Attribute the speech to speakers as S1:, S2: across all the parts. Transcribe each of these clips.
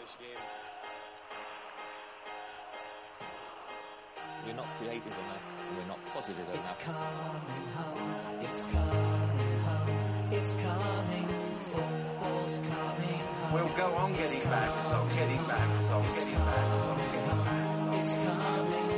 S1: English game. We're not creative enough. We're not positive
S2: It's
S1: enough.
S2: coming home. It's coming home. It's coming. Football's coming home.
S3: We'll go on getting back, it's on getting back, it's on getting back, it's on getting back.
S2: It's coming.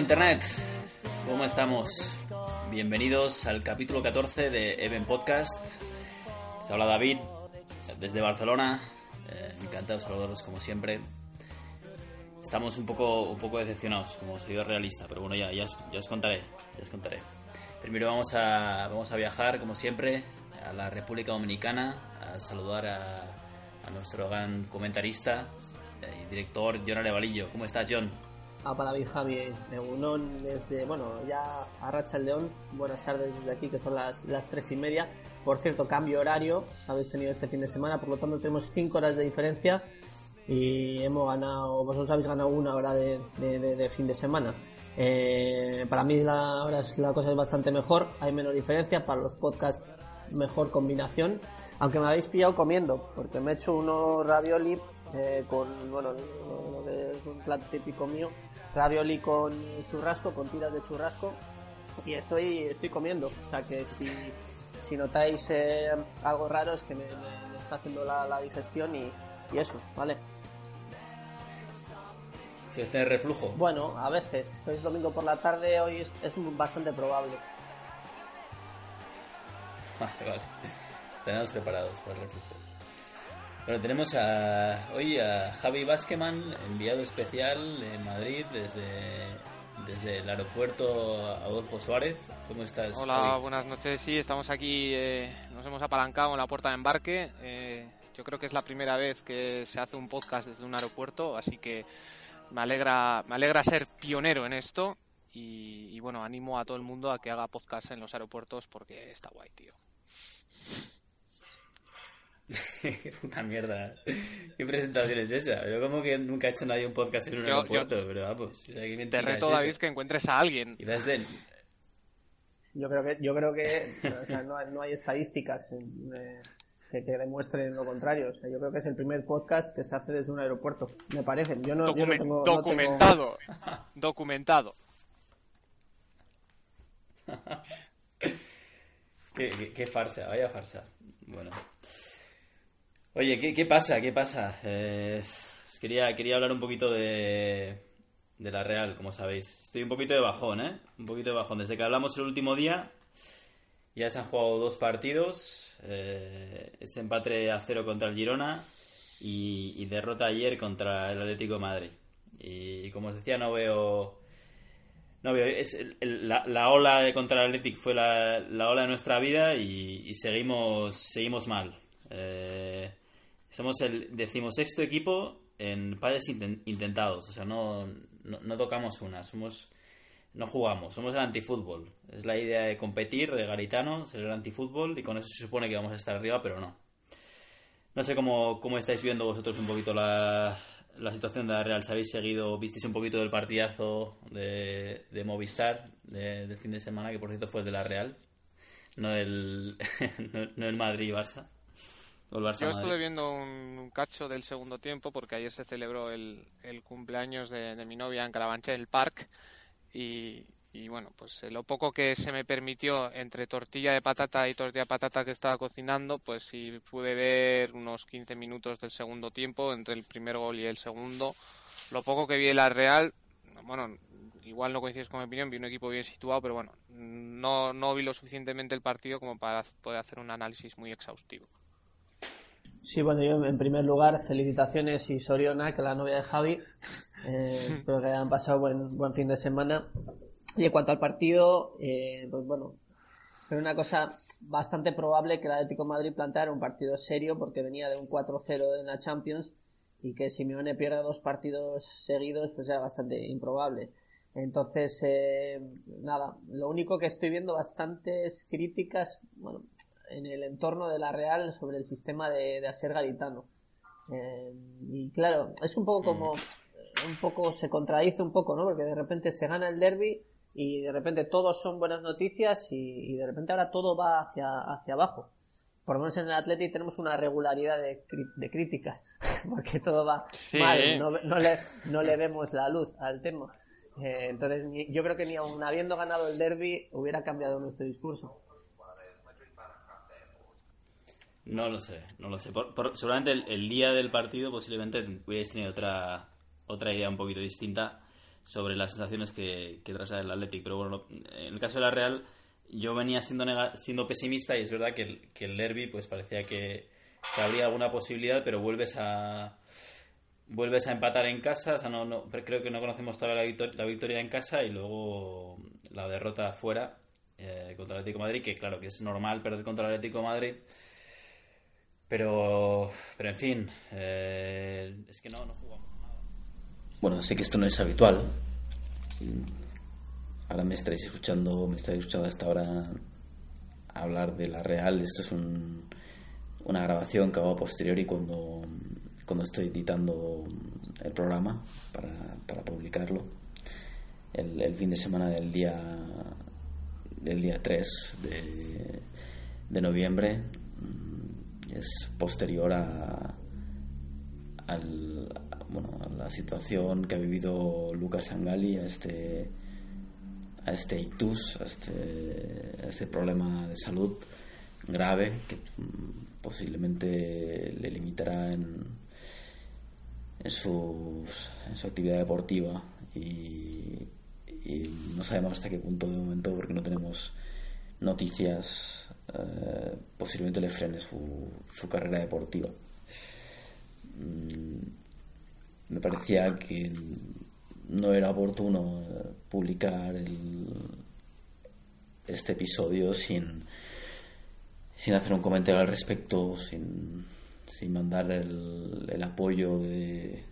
S4: Internet, ¿cómo estamos? Bienvenidos al capítulo 14 de Even Podcast. Se habla David desde Barcelona. Eh, encantado de saludaros como siempre. Estamos un poco, un poco decepcionados, como seguidor realista, pero bueno, ya, ya, os, ya os contaré, ya os contaré. Primero vamos a, vamos a viajar, como siempre, a la República Dominicana, a saludar a, a nuestro gran comentarista eh, y director, John Arevalillo. ¿Cómo estás, John?
S5: A Palaví Javi Egunon desde, bueno, ya a Racha el León. Buenas tardes desde aquí, que son las, las tres y media. Por cierto, cambio horario, habéis tenido este fin de semana, por lo tanto tenemos cinco horas de diferencia y hemos ganado, vosotros habéis ganado una hora de, de- fin de semana. Eh, para mí la, ahora es- la cosa es bastante mejor, hay menos diferencia, para los podcasts mejor combinación, aunque me habéis pillado comiendo, porque me he hecho unos ravioli eh, con, bueno, lo que es un plato típico mío, ravioli con churrasco, con tiras de churrasco, y estoy, estoy comiendo, o sea que si, si notáis eh, algo raro es que me, está haciendo la, la digestión y, y eso, ¿vale?
S4: Si tenéis reflujo.
S5: Bueno, a veces, hoy es domingo por la tarde, hoy es, es bastante probable.
S4: Vale, vale. Preparados para el refugio. Bueno, tenemos a, hoy a Javi Basqueman, enviado especial en Madrid desde, desde el aeropuerto Adolfo Suárez. ¿Cómo estás?
S6: Hola,
S4: Javi?
S6: buenas noches. Sí, estamos aquí, eh, nos hemos apalancado en la puerta de embarque. Eh, yo creo que es la primera vez que se hace un podcast desde un aeropuerto, así que me alegra, me alegra ser pionero en esto. Y, y bueno, animo a todo el mundo a que haga podcast en los aeropuertos porque está guay, tío.
S4: Qué puta mierda. ¿Qué presentación es esa? Yo como que nunca he hecho nadie un podcast en un
S6: Yo-
S4: aeropuerto, pero vamos. sea, ¿qué
S6: Te reto,
S4: es?
S6: David, que encuentres a alguien.
S4: De...
S5: Yo creo que, yo creo que o sea, no, hay- no hay estadísticas eh, que, que demuestren lo contrario. O sea, yo creo que es el primer podcast que se hace desde un aeropuerto. Me parece. Yo no, yo no tengo, no tengo-
S6: documentado. Documentado.
S4: Qué, qué- qué farsa, vaya farsa. Bueno. Oye, ¿qué, qué pasa? ¿Qué pasa? Eh, quería, quería hablar un poquito de, de la Real, como sabéis. Estoy un poquito de bajón, ¿eh? Un poquito de bajón. Desde que hablamos el último día, ya se han jugado dos partidos. Eh, empate a cero contra el Girona y, derrota ayer contra el Atlético de Madrid. Y, como os decía, no veo... No veo, es la, la ola de contra el Athletic fue la, la ola de nuestra vida y, y seguimos seguimos mal. Eh, somos el decimosexto equipo en inten- intentados, o sea, no, no, tocamos una, somos no jugamos, somos el antifútbol. Es la idea de competir, de Garitano, ser el antifútbol y con eso se supone que vamos a estar arriba, pero no. No sé cómo, cómo estáis viendo vosotros un poquito la, la situación de la Real. ¿Se habéis seguido, visteis un poquito del partidazo de, de Movistar de- del fin de semana, que por cierto fue de la Real? No el, no, no el Madrid-Barça.
S6: Yo
S4: Barça-Madrid.
S6: estuve viendo un, un cacho del segundo tiempo porque ayer se celebró el, el cumpleaños de, de mi novia en Carabanchel el Park y, y bueno, pues eh, lo poco que se me permitió entre tortilla de patata y tortilla de patata que estaba cocinando, pues sí pude ver unos 15 minutos del segundo tiempo entre el primer gol y el segundo. Lo poco que vi de la Real, bueno, igual no coincides con mi opinión, vi un equipo bien situado, pero bueno, no, no vi lo suficientemente el partido como para poder hacer un análisis muy exhaustivo.
S5: Sí, bueno, yo en primer lugar, felicitaciones y Soriona, que la novia de Javi. Eh, espero que hayan pasado buen, buen fin de semana. Y en cuanto al partido, eh, pues bueno, pero una cosa bastante probable que el Atlético de Madrid planteara un partido serio porque venía de un 4-0 en la Champions y que Simeone pierda dos partidos seguidos pues era bastante improbable. Entonces, eh, nada, lo único que estoy viendo bastantes críticas, bueno, en el entorno de la Real sobre el sistema de, de Asier Garitano. Eh, y claro, es un poco como, un poco se contradice un poco, ¿no? Porque de repente se gana el derby y de repente todos son buenas noticias y, y de repente ahora todo va hacia, hacia abajo. Por lo menos en el Athletic tenemos una regularidad de, de críticas, porque todo va
S6: Sí.
S5: mal, no, no le, no le vemos la luz al tema. Eh, entonces, yo creo que ni aun habiendo ganado el derby hubiera cambiado nuestro discurso.
S4: No lo sé, no lo sé. Por- seguramente el, día del partido posiblemente hubierais tenido otra, otra idea un poquito distinta sobre las sensaciones que, que traslada el Athletic. Pero bueno, en el caso de la Real, yo venía siendo, siendo pesimista y es verdad que el, que el derby pues parecía que, que habría alguna posibilidad, pero vuelves a vuelves a empatar en casa, o sea, no, no, creo que no conocemos todavía la, victor- la victoria en casa y luego la derrota fuera eh, contra el Atlético Madrid, que claro que es normal perder contra el Atlético Madrid, pero, pero en fin, eh, es que no, no jugamos nada.
S7: Bueno, sé que esto no es habitual. Ahora me estaréis escuchando, me estaréis escuchando hasta ahora hablar de la Real. Esto es un- una grabación que hago a posteriori cuando, cuando estoy editando el programa para, para publicarlo. El, fin de semana del día del día 3 de, de noviembre es posterior a, al, bueno, a la situación que ha vivido Lucas Angali, a este, a este ictus, a este, este problema de salud grave que mm, posiblemente le limitará en, en, su, en su actividad deportiva. Y no sabemos hasta qué punto de momento porque no tenemos noticias eh, posiblemente le frene su, carrera deportiva. Mm, me parecía que no era oportuno eh, publicar este episodio sin, sin hacer un comentario al respecto, sin, sin mandar el, el apoyo de-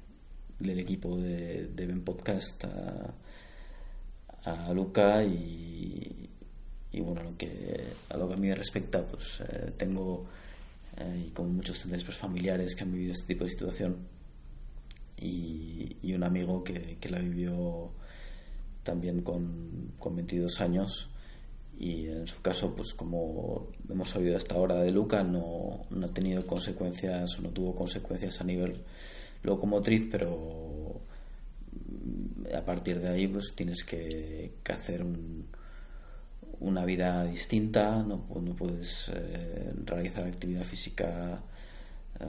S7: del equipo de, de Ben Podcast a, a Luca y, y bueno, lo que, a lo que a mí me respecta, pues eh, tengo, eh, y como muchos tendréis, pues familiares que han vivido este tipo de situación. Y, un amigo que, que la vivió también con, con 22 años. Y en su caso, pues como hemos sabido hasta ahora de Luca, no, no ha tenido consecuencias o no tuvo consecuencias a nivel locomotriz, pero mm, a partir de ahí pues tienes que, que hacer un- una vida distinta, no, pu- no puedes eh, realizar actividad física eh,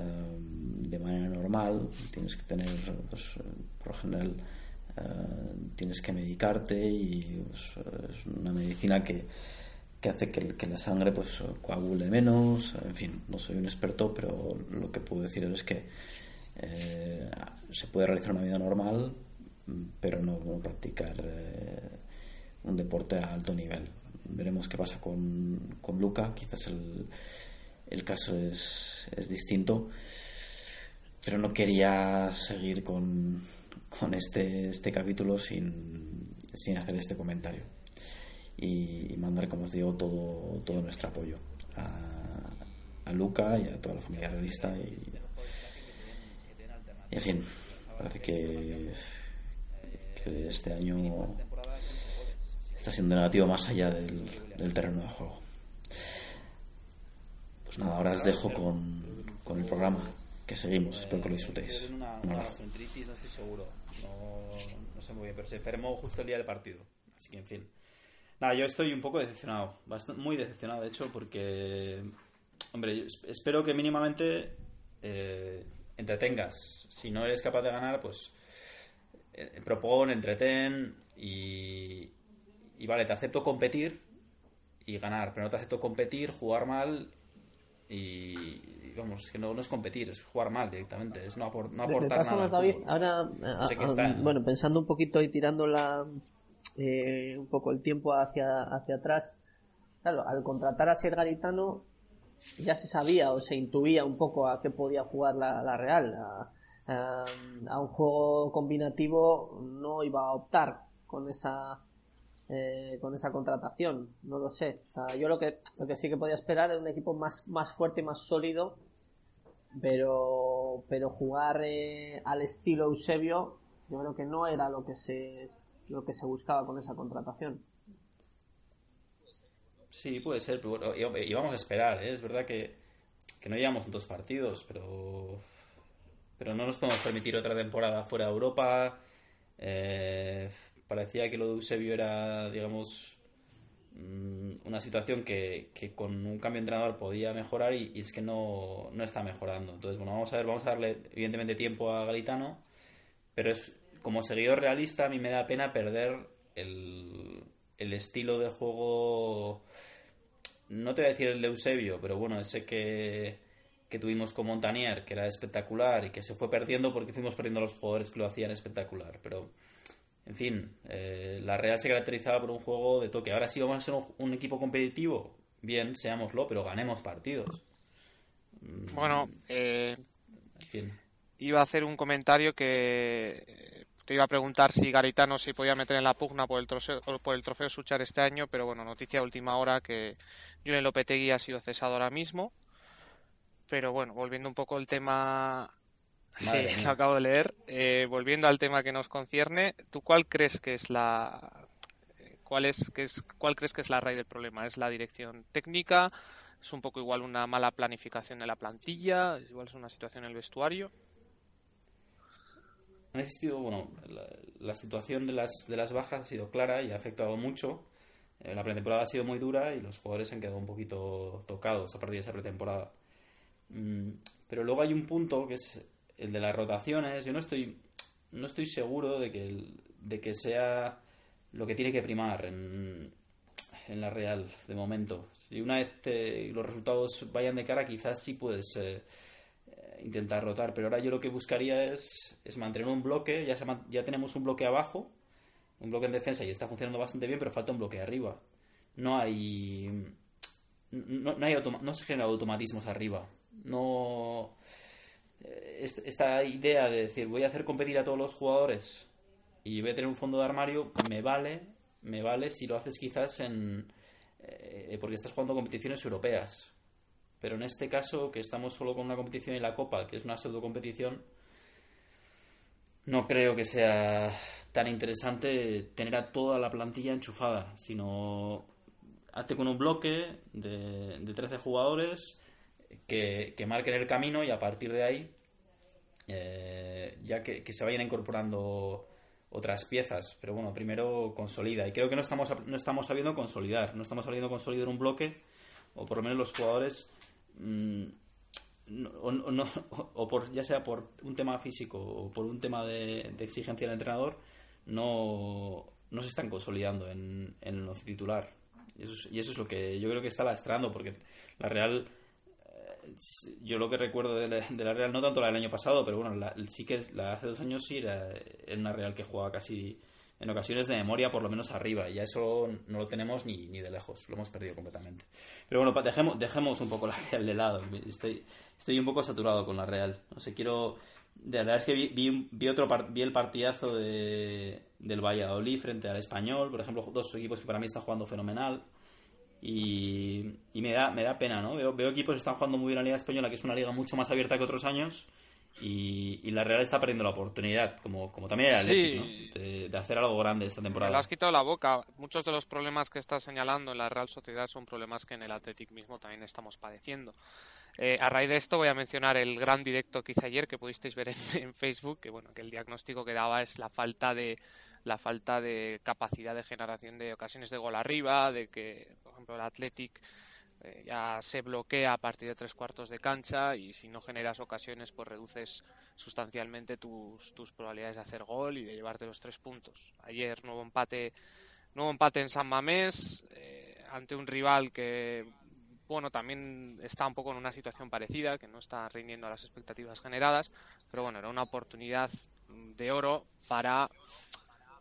S7: de manera normal, tienes que tener, pues, por lo general, eh, tienes que medicarte y pues, es una medicina que, que hace que, la sangre pues coagule menos, en fin, no soy un experto, pero lo que puedo decir es que se puede realizar una vida normal, pero no, no practicar un deporte a alto nivel. Veremos qué pasa con, con Luca, quizás el, el caso es, es distinto, pero no quería seguir con, con este, este capítulo sin, sin hacer este comentario. Y, mandar, como os digo, todo, todo nuestro apoyo a, a Luca y a toda la familia realista y, y, en fin, parece que, que este año está siendo negativo más allá del, del terreno de juego. Pues nada, ahora os dejo con, con el programa, que seguimos, espero que lo disfrutéis. Un abrazo.
S4: no estoy seguro. No, sé muy bien, pero se enfermó justo el día del partido. Así que, en fin. Nada, yo estoy un poco decepcionado. Bastante, muy decepcionado, de hecho, porque. Hombre, espero que mínimamente eh, entretengas. Si no eres capaz de ganar, pues. eh, propon, entretén y. Y vale, te acepto competir y ganar, pero no te acepto competir, jugar mal y. y Vamos, es que no, no es competir, es jugar mal directamente, es no, apor- no aportar nada. al
S5: David, ahora,
S4: sé
S5: a-
S4: que
S5: a-
S4: está-
S5: bueno, pensando un poquito y tirando la, eh, un poco el tiempo hacia, hacia atrás, claro, al contratar a Ser Garitano ya se sabía o se intuía un poco a qué podía jugar la, la Real. A, a- a un juego combinativo no iba a optar con esa eh, con esa contratación. No lo sé. O sea, yo lo que, lo que sí que podía esperar era un equipo más, más fuerte y más sólido. Pero, pero jugar eh, al estilo Eusebio, yo creo que no era lo que se, lo que se buscaba con esa contratación.
S4: Sí, puede ser, pero bueno, y- a esperar, ¿eh? Es verdad que, que no llevamos tantos partidos, pero, pero no nos podemos permitir otra temporada fuera de Europa. Eh, parecía que lo de Eusebio era, digamos, mm, una situación que, con un cambio de entrenador podía mejorar y, y es que no, no está mejorando. Entonces, bueno, vamos a ver, vamos a darle evidentemente tiempo a Galitano, pero es como seguidor realista a mí me da pena perder el, el estilo de juego no te voy a decir el de Eusebio, pero bueno, ese que, que tuvimos con Montanier, que era espectacular y que se fue perdiendo porque fuimos perdiendo a los jugadores que lo hacían espectacular. Pero, en fin, eh, la Real se caracterizaba por un juego de toque. Ahora sí vamos a ser un, un equipo competitivo, bien, seámoslo, pero ganemos partidos.
S6: Bueno, eh,
S4: En fin.
S6: iba a hacer un comentario que eh, te iba a preguntar si Garitano se podía meter en la pugna por el trofeo, por el trofeo Suchar este año, pero bueno, noticia de última hora que Julen Lopetegui ha sido cesado ahora mismo. Pero bueno, volviendo un poco al tema...
S4: Madre
S6: sí,
S4: mía.
S6: lo acabo de leer. Eh, volviendo al tema que nos concierne, ¿tú cuál crees que es la... ¿Cuál, es, que es, ¿Cuál crees que es la raíz del problema? ¿Es la dirección técnica? ¿Es un poco igual una mala planificación de la plantilla? ¿Es igual es una situación en el vestuario?
S4: Han existido, bueno, la, la situación de las, de las bajas ha sido clara y ha afectado mucho. Eh, la pretemporada ha sido muy dura y los jugadores han quedado un poquito tocados a partir de esa pretemporada. Mm, pero luego hay un punto que es el de las rotaciones. Yo no estoy, no estoy seguro de que, de que sea lo que tiene que primar en, en la Real de momento. Si una vez te- los resultados vayan de cara, quizás sí puedes eh, eh, intentar rotar. Pero ahora yo lo que buscaría es, es mantener un bloque. Ya, se ya tenemos un bloque abajo, un bloque en defensa y está funcionando bastante bien, pero falta un bloque arriba. No hay. No, no hay no se generan automatismos arriba. No. Eh, est- Esta idea de decir voy a hacer competir a todos los jugadores y voy a tener un fondo de armario me vale, me vale si lo haces quizás en. eh, porque estás jugando competiciones europeas. Pero en este caso, que estamos solo con una competición y la Copa, que es una pseudo competición, no creo que sea tan interesante tener a toda la plantilla enchufada, sino hazte con un bloque de, de 13 jugadores que, que marquen el camino y a partir de ahí eh, ya que, se vayan incorporando otras piezas. Pero bueno, primero consolida. Y creo que no estamos, no estamos sabiendo consolidar. No estamos sabiendo consolidar un bloque, o por lo menos los jugadores, mm, o, por, ya sea por un tema físico o por un tema de, exigencia del entrenador, no, no se están consolidando en, en el titular. Y eso, es, y eso es lo que yo creo que está lastrando, porque la Real yo lo que recuerdo de la, de la Real, no tanto la del año pasado, pero bueno, la- sí que la hace dos años sí era, era una Real que jugaba casi en ocasiones de memoria, por lo menos arriba, y ya eso no lo tenemos ni, de lejos, lo hemos perdido completamente. Pero bueno, dejemos, dejemos un poco la Real de lado, estoy, estoy un poco saturado con la Real, no sé, quiero... De verdad es que vi, vi, vi otro vi el partidazo de, del Valladolid frente al Español, por ejemplo, dos equipos que para mí están jugando fenomenal. Y, y me da me da pena, ¿no? Veo, veo equipos que están jugando muy bien la Liga Española, que es una liga mucho más abierta que otros años, y, y la Real está perdiendo la oportunidad, como, como también el Athletic,
S6: Sí.
S4: ¿no? De, de hacer algo grande esta
S6: Me
S4: temporada.
S6: lo has quitado la boca. Muchos de los problemas que estás señalando en la Real Sociedad son problemas que en el Athletic mismo también estamos padeciendo. Eh, a raíz de esto voy a mencionar el gran directo que hice ayer que pudisteis ver en, en Facebook, que bueno, que el diagnóstico que daba es la falta de la falta de capacidad de generación de ocasiones de gol arriba, de que, por ejemplo, el Athletic eh, ya se bloquea a partir de tres cuartos de cancha y si no generas ocasiones pues reduces sustancialmente tus, tus probabilidades de hacer gol y de llevarte los tres puntos. Ayer nuevo empate, nuevo empate en San Mamés eh, ante un rival que bueno también está un poco en una situación parecida, que no está rindiendo a las expectativas generadas, pero bueno era una oportunidad de oro para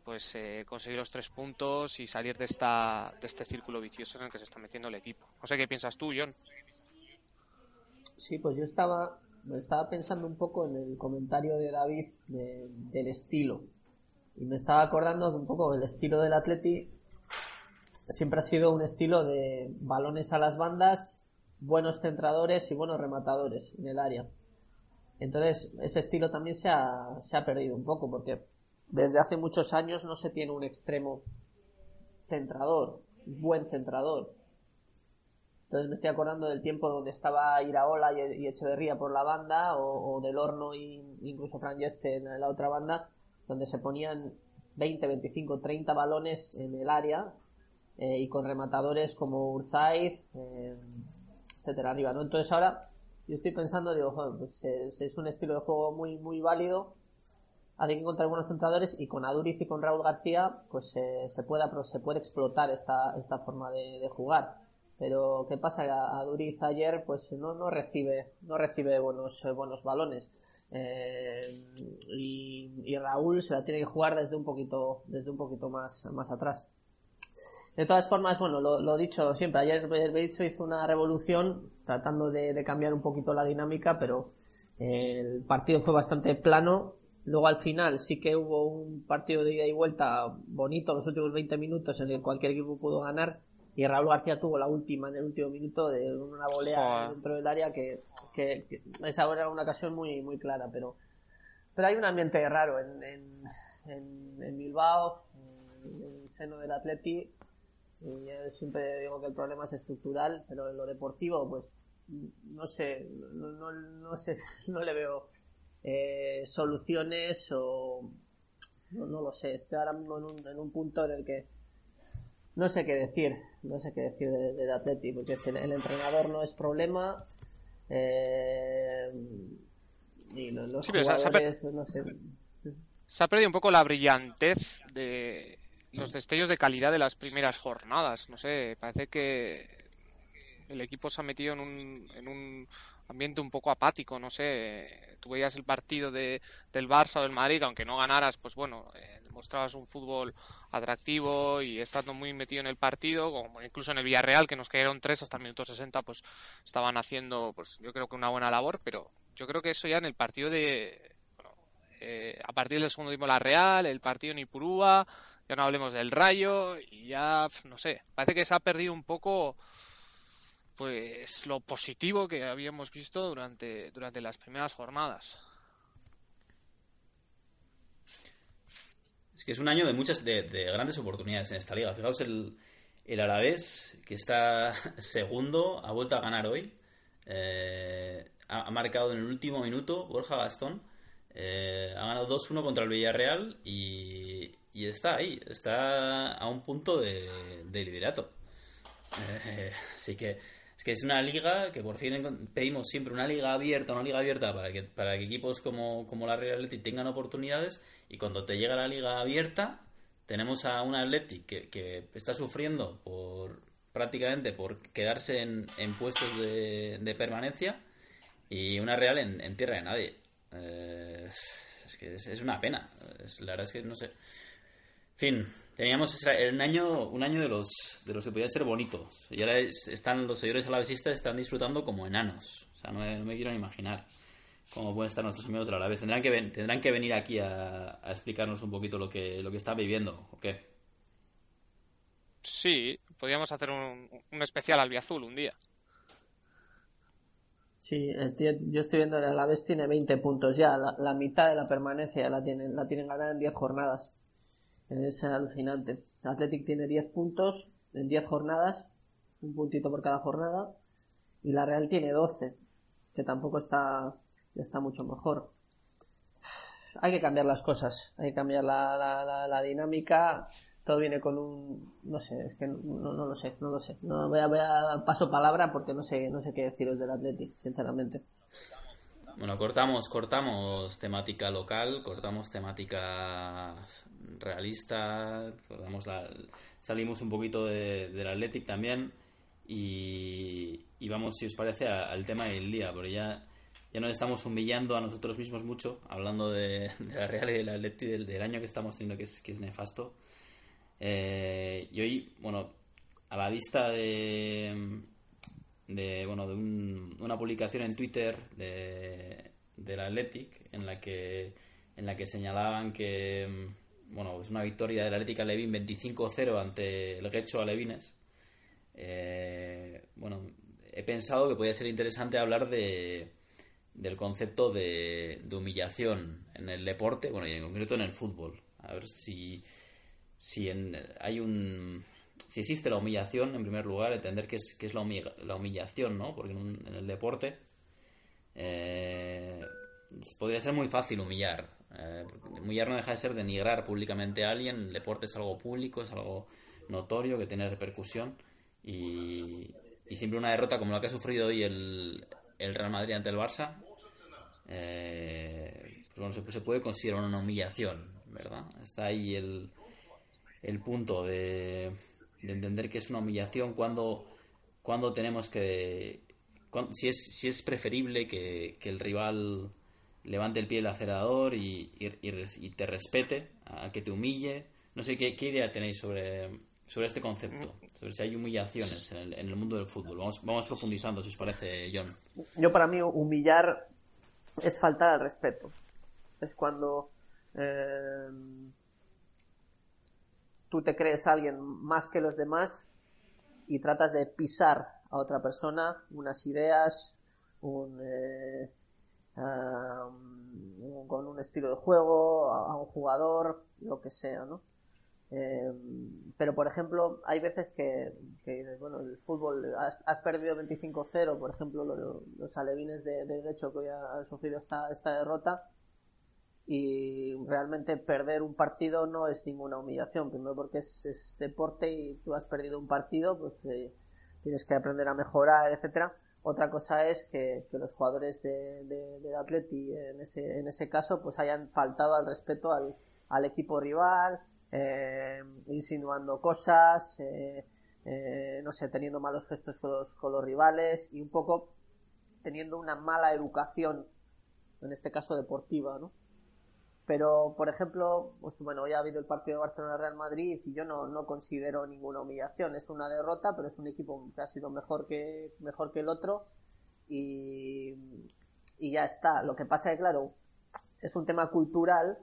S6: pues eh, conseguir los tres puntos y salir de esta de este círculo vicioso en el que se está metiendo el equipo. No sé qué piensas tú, John.
S5: Sí, pues yo estaba, estaba pensando un poco en el comentario de David de- del estilo. Y me estaba acordando un poco del estilo del Atleti. siempre ha sido un estilo de balones a las bandas, buenos centradores y buenos rematadores en el área. Entonces, ese estilo también se ha, se ha perdido un poco porque desde hace muchos años no se tiene un extremo centrador, buen centrador. Entonces me estoy acordando del tiempo donde estaba Iraola y, Echeverría por la banda, o, del Horno y incluso Fran Yeste en la otra banda, donde se ponían 20, 25, 30 balones en el área eh, y con rematadores como Urzaiz, eh, etcétera, arriba, ¿no? Entonces ahora yo estoy pensando, digo, pues es, es un estilo de juego muy, muy válido, hay que encontrar buenos centradores y con Aduriz y con Raúl García pues eh, se, puede, se puede explotar esta, esta forma de, jugar. Pero ¿qué pasa? Aduriz ayer pues no, no recibe no recibe buenos, buenos balones. Eh, y, y Raúl se la tiene que jugar desde un poquito desde un poquito más, más atrás. De todas formas, bueno, lo, lo dicho siempre, ayer Berizzo hizo una revolución tratando de, cambiar un poquito la dinámica, pero el partido fue bastante plano. Luego al final sí que hubo un partido de ida y vuelta bonito los últimos 20 minutos en el que cualquier equipo pudo ganar y Raúl García tuvo la última en el último minuto de una volea
S6: Joder.
S5: dentro del área que, que, que esa era una ocasión muy muy clara, pero pero hay un ambiente raro en, en, en, en Bilbao, en el seno del Atleti y yo siempre digo que el problema es estructural, pero en lo deportivo, pues no sé, no, no, no sé, no le veo eh, soluciones o no, no lo sé. Estoy ahora mismo en un, en un punto en el que no sé qué decir, no sé qué decir de- del Atleti, porque si el, el entrenador no es problema eh, y lo- los
S6: Sí, pero se ha-
S5: jugadores, no sé.
S6: Se ha perdido un poco la brillantez de los destellos de calidad de las primeras jornadas. No sé, parece que el equipo se ha metido en un, en un ambiente un poco apático. No sé, tú veías el partido de, del Barça o del Madrid, aunque no ganaras, pues bueno, eh, demostrabas un fútbol atractivo y estando muy metido en el partido, como incluso en el Villarreal, que nos cayeron tres hasta el minuto 60, pues estaban haciendo, pues yo creo que una buena labor, pero yo creo que eso ya en el partido de, bueno, eh, a partir del segundo vimos la Real, el partido en Ipurúa, ya no hablemos del Rayo y ya, no sé, parece que se ha perdido un poco pues lo positivo que habíamos visto durante, durante las primeras jornadas.
S4: Es que es un año de muchas, de, de grandes oportunidades en esta liga. Fijaos el, el Alavés, que está segundo, ha vuelto a ganar hoy. Eh, ha, marcado en el último minuto Borja Gastón. Eh, ha ganado 2-1 contra el Villarreal y, y está ahí, está a un punto de, de liderato. Eh, así que es que es una liga que por fin pedimos siempre una liga abierta, una liga abierta para que, para que equipos como, como la Real Athletic tengan oportunidades y cuando te llega la liga abierta tenemos a un Athletic que, está sufriendo por prácticamente por quedarse en, en puestos de, de permanencia y una Real en, tierra de nadie. Eh, es que es, una pena. La verdad es que no sé. Fin, teníamos un año, un año de los de los que podía ser bonitos. Y ahora es- están los seguidores alavesistas están disfrutando como enanos. O sea, no me, no me quiero ni imaginar cómo pueden estar nuestros amigos del Alavés. Tendrán que, ven- tendrán que venir aquí a, a explicarnos un poquito lo que, lo que están viviendo. ¿O qué?
S6: Sí, podríamos hacer un, un especial albiazul un día.
S5: Sí, yo estoy viendo el Alavés tiene 20 puntos ya, la, la mitad de la permanencia la tienen, la tienen ganada en 10 jornadas. Es alucinante. Athletic tiene 10 puntos en 10 jornadas, un puntito por cada jornada, y la Real tiene 12, que tampoco está, está mucho mejor. Hay que cambiar las cosas, hay que cambiar la, la, la, la dinámica. Todo viene con un, no sé, es que no, no, no lo sé, no lo sé. No, voy a, voy paso palabra porque no sé, no sé qué deciros del Athletic, sinceramente.
S4: Bueno, cortamos, cortamos temática local, cortamos temática realista, cortamos la, salimos un poquito de- del Athletic también y, vamos, si os parece, al tema del día, porque ya, ya nos estamos humillando a nosotros mismos mucho, hablando de, de la Real y del Athletic del, del año que estamos teniendo, que es, que es nefasto. Eh, y hoy, bueno, a la vista de, de bueno de un- una publicación en Twitter de del Athletic en la que en la que señalaban que bueno, es una victoria del Atlético Levin 25-0 ante el Guecho Alevines. Eh, bueno, he pensado que podría ser interesante hablar de, del concepto de, de humillación en el deporte, bueno, y en concreto en el fútbol. A ver si, si en, hay un si existe la humillación, en primer lugar, entender qué es, qué es la, humi- la humillación, ¿no? Porque en, un- en el deporte eh, podría ser muy fácil humillar. eh, humillar no deja de ser denigrar públicamente a alguien. El deporte es algo público, es algo notorio que tiene repercusión. Y, y siempre una derrota como la que ha sufrido hoy el, el Real Madrid ante el Barça, eh, pues bueno, se, se puede considerar una humillación, ¿verdad? Está ahí el, el punto de, de entender que es una humillación cuando, cuando tenemos que... cuan- si, es, si es preferible que, que el rival levante el pie del acelerador y, y, y te respete, a que te humille. No sé, ¿qué, qué idea tenéis sobre, sobre este concepto? Sobre si hay humillaciones en el, en el mundo del fútbol. Vamos, vamos profundizando, si os parece, John.
S5: Yo para mí humillar es faltar al respeto. Es cuando eh, tú te crees alguien más que los demás y tratas de pisar a otra persona unas ideas, un, eh, ah, con un estilo de juego, a, un jugador, lo que sea, ¿no? Eh, pero, por ejemplo, hay veces que, bueno, el fútbol, has, has perdido 25-0, por ejemplo, lo- los alevines de, de que hoy han sufrido esta, esta derrota, y realmente perder un partido no es ninguna humillación, primero porque es, deporte y tú has perdido un partido, pues eh, tienes que aprender a mejorar, etcétera. Otra cosa es que, que los jugadores de, de- del Atleti en ese, en ese caso pues hayan faltado al respeto al, al equipo rival, eh, insinuando cosas, eh, eh, no sé, teniendo malos gestos con los, con los rivales y un poco teniendo una mala educación, en este caso deportiva, ¿no? Pero, por ejemplo, pues bueno, hoy ha habido el partido de Barcelona-Real Madrid y yo no, no considero ninguna humillación. Es una derrota, pero es un equipo que ha sido mejor que, mejor que el otro y, y ya está. Lo que pasa es que, claro, es un tema cultural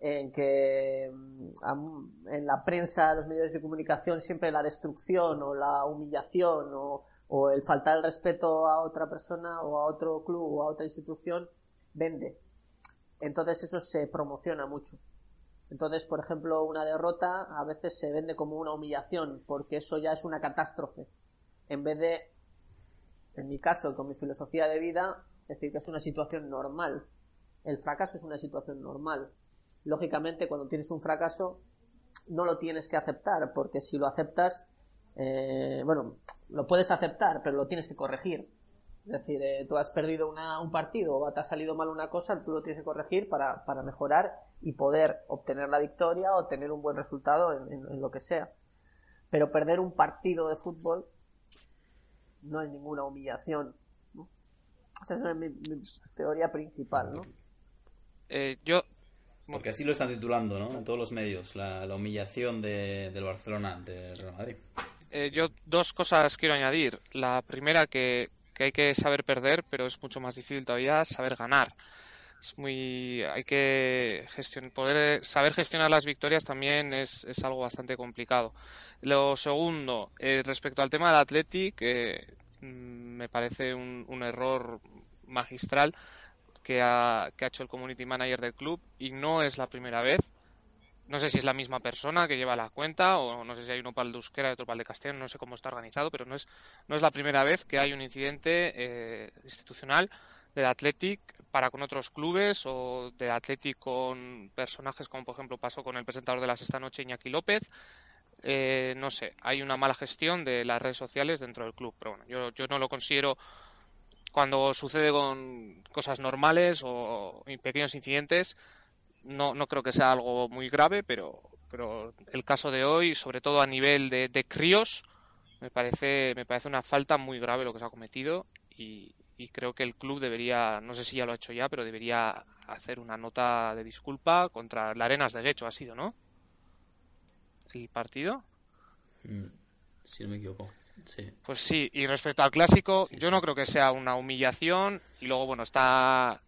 S5: en que en la prensa, los medios de comunicación, siempre la destrucción o la humillación o, o el faltar el respeto a otra persona o a otro club o a otra institución vende. Entonces eso se promociona mucho. Entonces, por ejemplo, una derrota a veces se vende como una humillación, porque eso ya es una catástrofe. En vez de, en mi caso, con mi filosofía de vida, decir que es una situación normal. El fracaso es una situación normal. Lógicamente, cuando tienes un fracaso, no lo tienes que aceptar, porque si lo aceptas, eh, bueno, lo puedes aceptar, pero lo tienes que corregir. Es decir, eh, tú has perdido una- un partido o te ha salido mal una cosa, tú lo tienes que corregir para, para mejorar y poder obtener la victoria o tener un buen resultado en, en- en lo que sea. Pero perder un partido de fútbol no es ninguna humillación. esa es mi, mi teoría principal, ¿no?
S6: Eh, yo,
S4: Porque así lo están titulando, ¿no? En todos los medios, la, la humillación de, del Barcelona ante el Real Madrid.
S6: eh, yo dos cosas quiero añadir. La primera que, que hay que saber perder, pero es mucho más difícil todavía saber ganar. Es muy, hay que gestion- poder saber gestionar las victorias también es, es algo bastante complicado. Lo segundo, eh, respecto al tema del Athletic, eh, mm, me parece un, un error magistral que ha, que ha hecho el community manager del club y no es la primera vez. No sé si es la misma persona que lleva la cuenta o no sé si hay uno para el de euskera y otro para el de castellano, no sé cómo está organizado, pero no es, no es la primera vez que hay un incidente eh, institucional del Athletic para con otros clubes o del Athletic con personajes como por ejemplo pasó con el presentador de las esta noche Iñaki López. Eh, no sé, hay una mala gestión de las redes sociales dentro del club, pero bueno, yo, yo no lo considero cuando sucede con cosas normales o pequeños incidentes, no, no creo que sea algo muy grave, pero, pero el caso de hoy, sobre todo a nivel de, de críos, me parece, me parece una falta muy grave lo que se ha cometido y, y creo que el club debería, no sé si ya lo ha hecho ya, pero debería hacer una nota de disculpa contra la Arenas de Guecho, ha sido, ¿no? El partido.
S4: Mm, Si no me equivoco. Sí.
S6: Pues sí, y respecto al clásico, yo no creo que sea una humillación. Y luego, bueno, está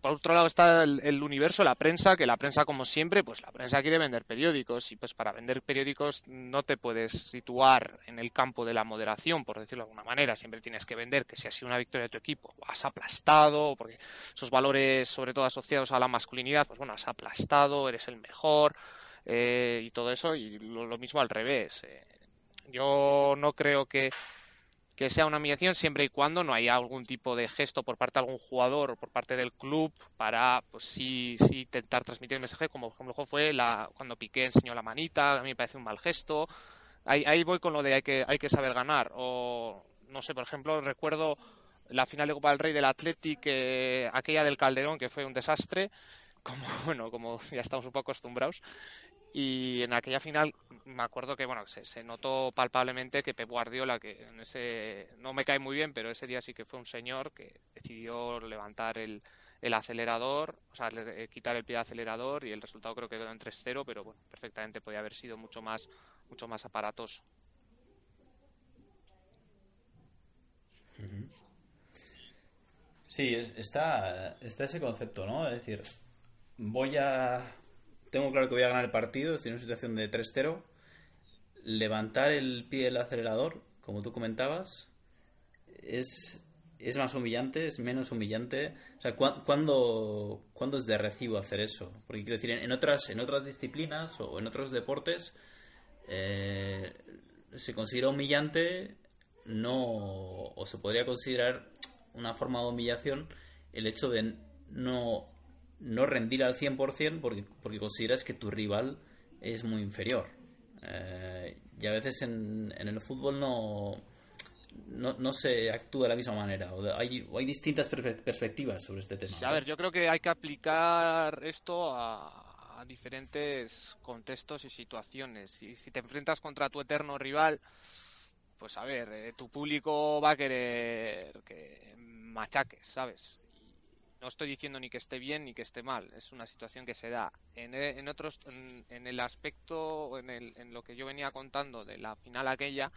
S6: por otro lado está el, el universo, la prensa, que la prensa, como siempre, pues la prensa quiere vender periódicos y pues para vender periódicos no te puedes situar en el campo de la moderación, por decirlo de alguna manera. Siempre tienes que vender que si ha sido una victoria de tu equipo, has aplastado, porque esos valores, sobre todo asociados a la masculinidad, pues bueno, has aplastado, eres el mejor eh, y todo eso, y lo, lo mismo al revés. Eh, yo no creo que que sea una humillación siempre y cuando no haya algún tipo de gesto por parte de algún jugador o por parte del club para pues sí, sí intentar transmitir el mensaje como por ejemplo fue la cuando Piqué enseñó la manita a mí me parece un mal gesto. Ahí, ahí voy con lo de hay que hay que saber ganar. O no sé por ejemplo recuerdo la final de Copa del Rey del Athletic eh, aquella del Calderón que fue un desastre como bueno como ya estamos un poco acostumbrados y en aquella final me acuerdo que bueno se, notó palpablemente que Pep Guardiola que en ese no me cae muy bien pero ese día sí que fue un señor que decidió levantar el, el acelerador o sea eh, quitar el pie de acelerador y el resultado creo que quedó en 3-0 pero bueno perfectamente podía haber sido mucho más mucho más aparatoso
S4: Sí, está, está ese concepto, ¿no? Es decir, voy a tengo claro que voy a ganar el partido, estoy en una situación de 3-0. Levantar el pie del acelerador, como tú comentabas, es, es más humillante, es menos humillante. O sea, ¿cu ¿cuándo, ¿cuándo es de recibo hacer eso? Porque quiero decir, en otras, en otras disciplinas o en otros deportes eh, se considera humillante, no, o se podría considerar una forma de humillación el hecho de no no rendir al 100% porque, porque consideras que tu rival es muy inferior. Eh, y a veces en, en el fútbol no, no, no, se actúa de la misma manera. O hay, hay, distintas perspectivas sobre este tema.
S6: A ver, yo creo que hay que aplicar esto a, a diferentes contextos y situaciones. Y si te enfrentas contra tu eterno rival, pues a ver, eh, tu público va a querer que machaques, ¿sabes? No estoy diciendo ni que esté bien ni que esté mal, es una situación que se da. En, en otros, en, en, el aspecto, en, el, lo que yo venía contando de la final aquella,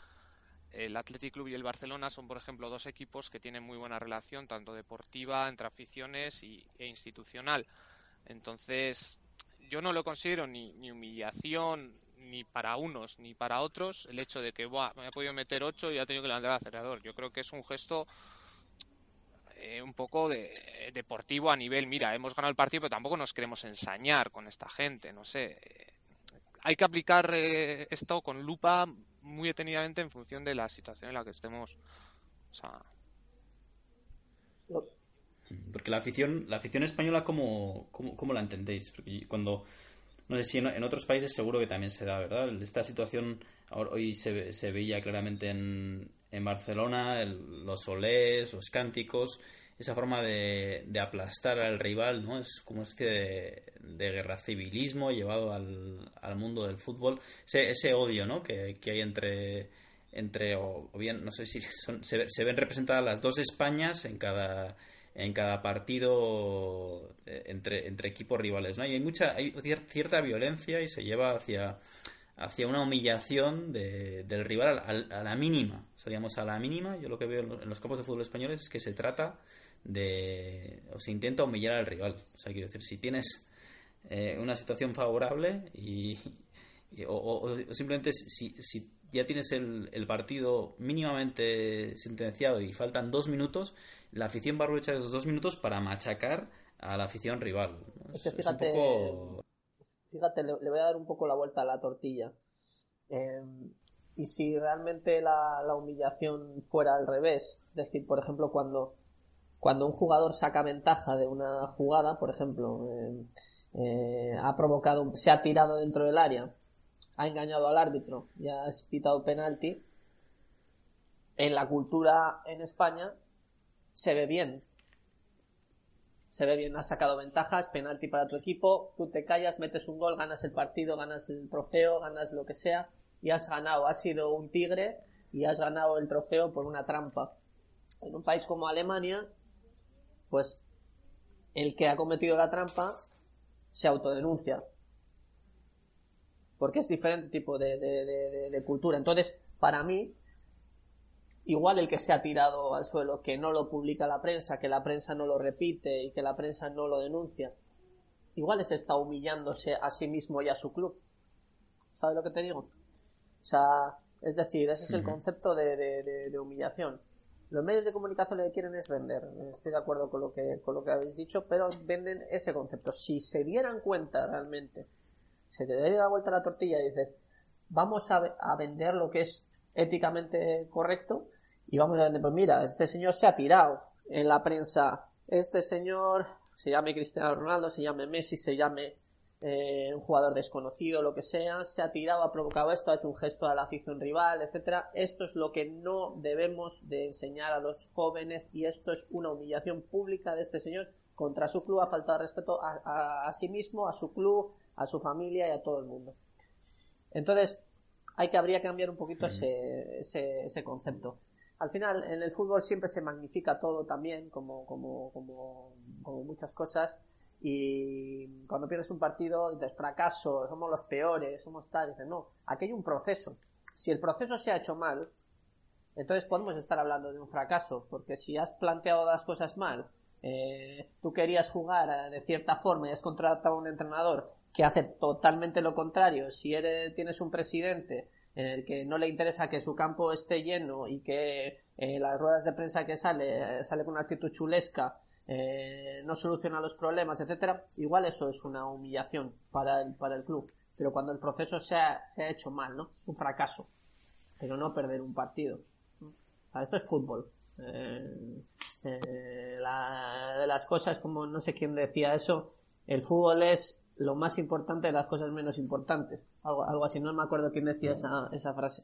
S6: el Athletic Club y el Barcelona son, por ejemplo, dos equipos que tienen muy buena relación, tanto deportiva, entre aficiones y, e institucional. Entonces, yo no lo considero ni, ni humillación ni para unos ni para otros el hecho de que Buah, me ha podido meter ocho y ha tenido que levantar el acelerador. Yo creo que es un gesto eh, un poco de, deportivo a nivel, mira, hemos ganado el partido, pero tampoco nos queremos ensañar con esta gente, no sé. Hay que aplicar eh, esto con lupa muy detenidamente en función de la situación en la que estemos. O sea...
S4: Porque la afición, la afición española, ¿cómo, cómo, cómo la entendéis? Porque cuando, no sé si en, en, otros países seguro que también se da, ¿verdad? Esta situación hoy se, se veía claramente en, en Barcelona, el, los olés, los cánticos, esa forma de, de, aplastar al rival, ¿no? Es como una especie de, de guerra civilismo llevado al, al, mundo del fútbol. Ese, ese odio, ¿no? Que, que hay entre, entre o, bien, no sé si son, se, se, ven representadas las dos Españas en cada en cada partido eh, entre, entre equipos rivales, ¿no? Y hay mucha, hay cierta violencia y se lleva hacia hacia una humillación de, del rival a, a, a, la mínima. O sea, digamos, a la mínima, yo lo que veo en los campos de fútbol españoles es que se trata de. o se intenta humillar al rival. O sea, quiero decir, si tienes eh, una situación favorable y. y o, o, o, simplemente si, si ya tienes el, el, partido mínimamente sentenciado y faltan dos minutos, la afición va a aprovechar esos dos minutos para machacar a la afición rival.
S5: Es, que fíjate, es un poco fíjate, le, voy a dar un poco la vuelta a la tortilla. Eh, y si realmente la, la, humillación fuera al revés, es decir, por ejemplo, cuando, cuando un jugador saca ventaja de una jugada, por ejemplo, eh, eh, ha provocado, se ha tirado dentro del área, ha engañado al árbitro y ha pitado penalti, en la cultura en España se ve bien, se ve bien, has sacado ventajas, penalti para tu equipo, tú te callas, metes un gol, ganas el partido, ganas el trofeo, ganas lo que sea, y has ganado, has sido un tigre y has ganado el trofeo por una trampa. En un país como Alemania, pues el que ha cometido la trampa se autodenuncia. Porque es diferente tipo de, de, de, cultura. Entonces, para mí, igual el que se ha tirado al suelo, que no lo publica la prensa, que la prensa no lo repite y que la prensa no lo denuncia, igual se está humillándose a sí mismo y a su club. ¿Sabes lo que te digo? O sea, es decir, ese es el concepto de, de- de- de humillación. Los medios de comunicación lo que quieren es vender. Estoy de acuerdo con lo que, con lo que habéis dicho, pero venden ese concepto. Si se dieran cuenta realmente, se te daría la vuelta a la tortilla y dices, vamos a, a vender lo que es éticamente correcto y vamos a vender, pues mira, este señor se ha tirado en la prensa, este señor se llame Cristiano Ronaldo, se llame Messi, se llame eh, un jugador desconocido, lo que sea, se ha tirado, ha provocado esto, ha hecho un gesto a la afición rival, etcétera. Esto es lo que no debemos de enseñar a los jóvenes y esto es una humillación pública de este señor contra su club, ha faltado respeto a- a sí mismo, a su club, a su familia y a todo el mundo. Entonces, hay que habría que cambiar un poquito ese, ese, ese concepto. Al final, en el fútbol siempre se magnifica todo también, como, como, como, como muchas cosas. Y cuando pierdes un partido, dices fracaso, somos los peores, somos tal. Dices, no, aquí hay un proceso. Si el proceso se ha hecho mal, entonces podemos estar hablando de un fracaso, porque si has planteado las cosas mal, eh, tú querías jugar eh, de cierta forma y has contratado a un entrenador que hace totalmente lo contrario, si eres, tienes un presidente en el que no le interesa que su campo esté lleno y que eh, las ruedas de prensa que sale eh, sale con una actitud chulesca, eh, no soluciona los problemas, etcétera, igual eso es una humillación para el, para el club. Pero cuando el proceso se ha, se ha hecho mal, ¿no? Es un fracaso. Pero no perder un partido. Esto es fútbol. Eh, eh, la- de las cosas, como no sé quién decía eso, el fútbol es lo más importante de las cosas menos importantes. Algo, algo así, no me acuerdo quién decía esa, esa frase.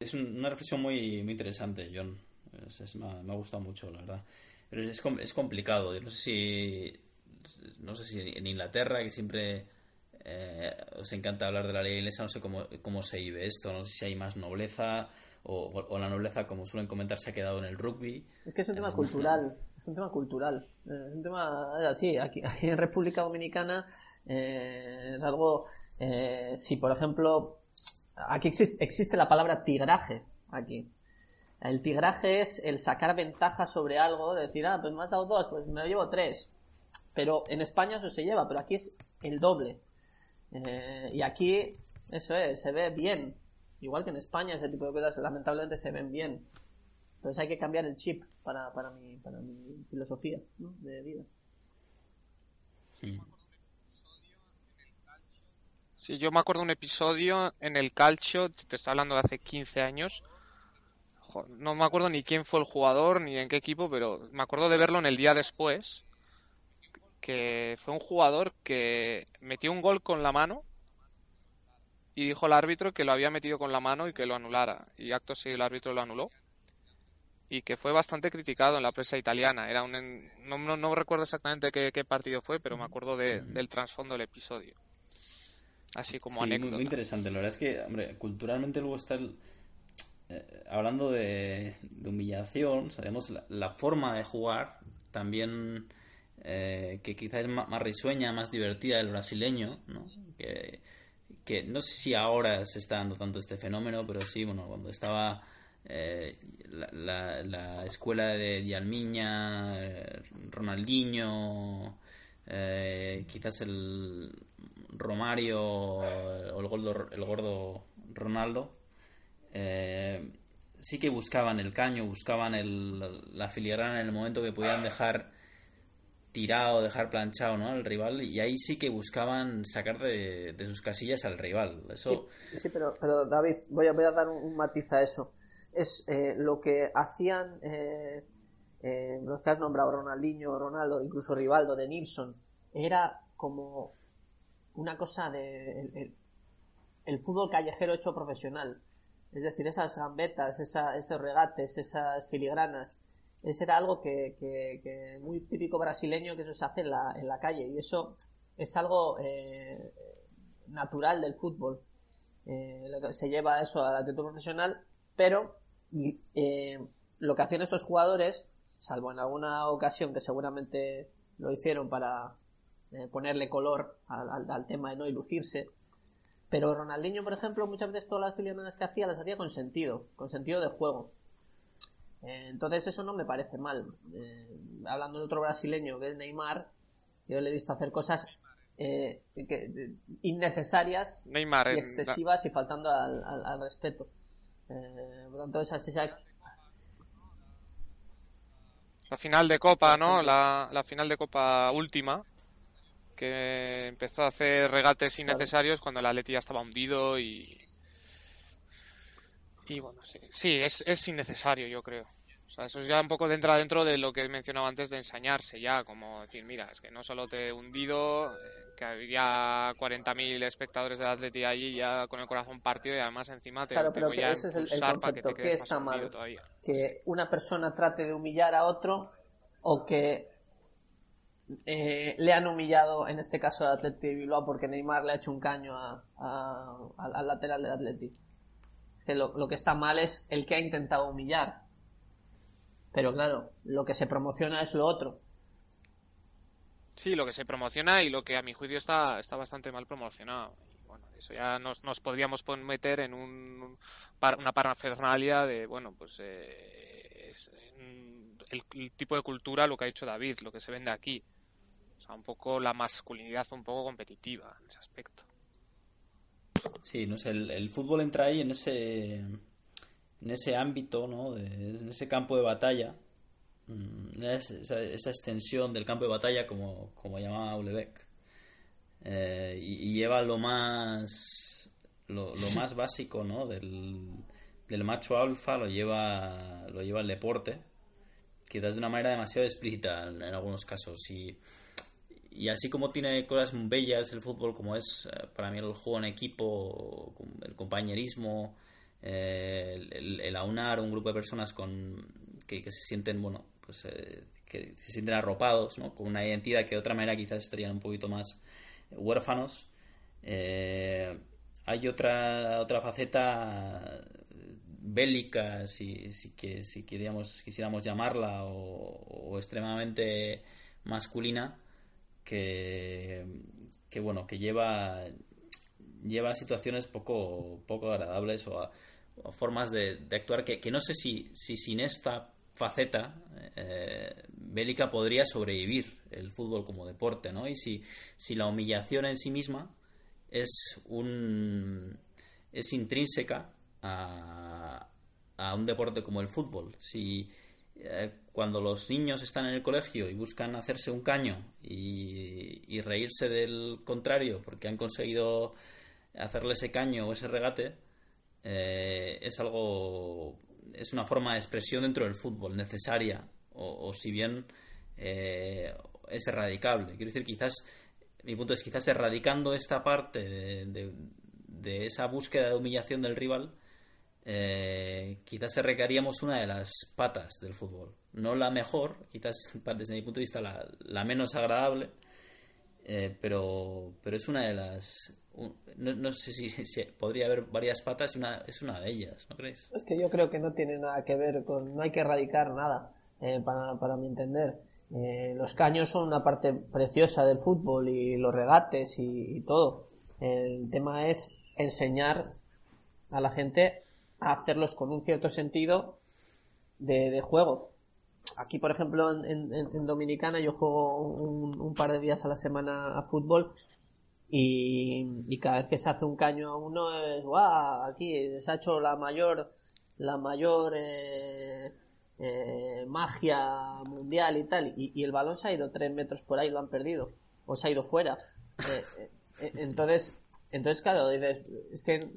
S4: Es un- una reflexión muy, muy interesante, John. Es- es- me, ha, me ha gustado mucho, la verdad. Pero es, es complicado. Yo no sé si. No sé si en Inglaterra, que siempre eh, os encanta hablar de la ley inglesa, no sé cómo, cómo se vive esto. No sé si hay más nobleza o, o la nobleza, como suelen comentar, se ha quedado en el rugby.
S5: Es que es un tema
S4: Eh,
S5: cultural, es un tema cultural, eh, es un tema es así. Aquí, aquí en República Dominicana eh, es algo, eh, si por ejemplo, aquí existe, existe la palabra tigraje, aquí. El tigraje es el sacar ventaja sobre algo, decir, ah, pues me has dado dos, pues me lo llevo tres. Pero en España eso se lleva, pero aquí es el doble. Eh, y aquí, eso es, se ve bien. Igual que en España, ese tipo de cosas lamentablemente se ven bien. Entonces hay que cambiar el chip para, para, mi, para mi filosofía ¿no? de vida.
S6: Sí, yo me acuerdo un episodio en el calcio, te estoy hablando de hace 15 años. No me acuerdo ni quién fue el jugador ni en qué equipo, pero me acuerdo de verlo en el día después. Que fue un jugador que metió un gol con la mano y dijo al árbitro que lo había metido con la mano y que lo anulara. Y acto seguido el árbitro lo anuló. Y que fue bastante criticado en la prensa italiana. Era un, no, no, no recuerdo exactamente qué, qué partido fue, pero me acuerdo de- del trasfondo del episodio. Así como
S4: Sí,
S6: anécdota.
S4: muy interesante. La verdad es que, hombre, culturalmente luego está el- eh, hablando de, de humillación, sabemos la, la forma de jugar también eh, que quizás es ma- más, risueña, más divertida del brasileño, ¿no? Que, que no sé si ahora se está dando tanto este fenómeno, pero sí, bueno, cuando estaba eh, la, la- la escuela de Dialmiña, eh, Ronaldinho, eh, quizás el Romario o el gordo, el gordo Ronaldo, eh, sí que buscaban el caño, buscaban el, la filigrana en el momento que podían dejar tirado, dejar planchado ¿no? al rival y ahí sí que buscaban sacar de, de sus casillas al rival. Eso,
S5: Sí, sí, pero, pero David, voy a, voy a dar un, matiz a eso. Es eh, lo que hacían eh, eh, los que has nombrado, Ronaldinho, Ronaldo, incluso Rivaldo, de Nilsson, era como una cosa de el, fútbol callejero hecho profesional. Es decir, esas gambetas, esos regates, esas filigranas, ese era algo que, que- que muy típico brasileño que eso se hace en la, en la calle y eso es algo eh, natural del fútbol. Eh, se lleva eso al actitud profesional, pero eh, lo que hacían estos jugadores, salvo en alguna ocasión que seguramente lo hicieron para eh, ponerle color al, tema de no lucirse, Pero Ronaldinho, por ejemplo, muchas veces todas las filianas que hacía las hacía con sentido, con sentido de juego. Eh, entonces eso no me parece mal. Eh, hablando de otro brasileño que es Neymar, yo le he visto hacer cosas eh, que- de- innecesarias
S6: Neymar,
S5: y
S6: en-
S5: excesivas y faltando al, al- al respeto. Eh, por tanto, esa, esa-
S6: La final de Copa, ¿no? La, la final de Copa última, que empezó a hacer regates innecesarios cuando el Atleti ya estaba hundido y... Y bueno, sí, sí es, es innecesario, yo creo. O sea, eso ya un poco entra dentro de lo que he mencionado antes de ensañarse ya, como decir, mira, es que no solo te he hundido, eh, que había 40.000 espectadores del Atleti allí ya con el corazón partido y además encima te,
S5: Claro,
S6: te
S5: pero
S6: voy
S5: que
S6: a
S5: ese es el-
S6: para que te
S5: concepto. ¿Qué
S6: quedes más
S5: está mal?
S6: todavía.
S5: que una persona trate de humillar a otro o que eh, le han humillado, en este caso al Atleti de Bilbao, porque Neymar le ha hecho un caño a- a- al, al lateral del Atleti. Que lo, lo que está mal es el que ha intentado humillar. Pero claro, lo que se promociona es lo otro.
S6: Sí, lo que se promociona y lo que a mi juicio está, está bastante mal promocionado. Y bueno, eso ya nos, nos podríamos meter en un, una parafernalia de, bueno, pues eh, es, el, el tipo de cultura, lo que ha dicho David, lo que se vende aquí. O sea, un poco la masculinidad un poco competitiva en ese aspecto.
S4: Sí, no sé, el, el fútbol entra ahí en ese en ese ámbito, ¿no? De- en ese campo de batalla, mm, es- esa, esa extensión del campo de batalla, como, como llamaba Ulebeck, eh, y, y lleva lo más lo, lo más básico, ¿no? Del, del macho alfa, lo lleva lo lleva el deporte, quizás de una manera demasiado explícita en, en algunos casos y y así como tiene cosas bellas el fútbol, como es eh, para mí el juego en equipo, el compañerismo, eh, el, aunar un grupo de personas con que, se sienten, bueno, pues eh, que se sienten arropados, ¿no? Con una identidad que de otra manera quizás estarían un poquito más huérfanos. Eh, hay otra otra faceta bélica, si, que, si queríamos, quisiéramos llamarla, o extremadamente masculina, que, que bueno, que lleva lleva a situaciones poco, poco agradables o a, formas de, actuar que, que no sé si, si sin esta faceta eh, bélica podría sobrevivir el fútbol como deporte, ¿no? Y si, si la humillación en sí misma es un es intrínseca a, a un deporte como el fútbol. Si cuando los niños están en el colegio y buscan hacerse un caño y, y reírse del contrario porque han conseguido hacerle ese caño o ese regate, eh, es algo es una forma de expresión dentro del fútbol necesaria o, si bien eh, es erradicable. Quiero decir, quizás mi punto es quizás erradicando esta parte de esa búsqueda de humillación del rival, eh, quizás erradicaríamos una de las patas del fútbol. No la mejor, quizás desde mi punto de vista la, menos agradable, eh, pero, pero es una de las... no, no sé si, si podría haber varias patas una, es una de ellas, ¿no creéis?
S5: Es que yo creo que no tiene nada que ver con. No hay que erradicar nada, eh, para, para mi entender. Eh, los caños son una parte preciosa del fútbol y los regates y todo. El tema es enseñar a la gente a hacerlos con un cierto sentido de, de juego. Aquí, por ejemplo, en, en- Dominicana yo juego un, un par de días a la semana a fútbol y, cada vez que se hace un caño a uno es guau aquí se ha hecho la mayor la mayor eh, eh, magia mundial y tal y, el balón se ha ido tres metros por ahí lo han perdido o se ha ido fuera eh, eh, entonces entonces claro dices es que,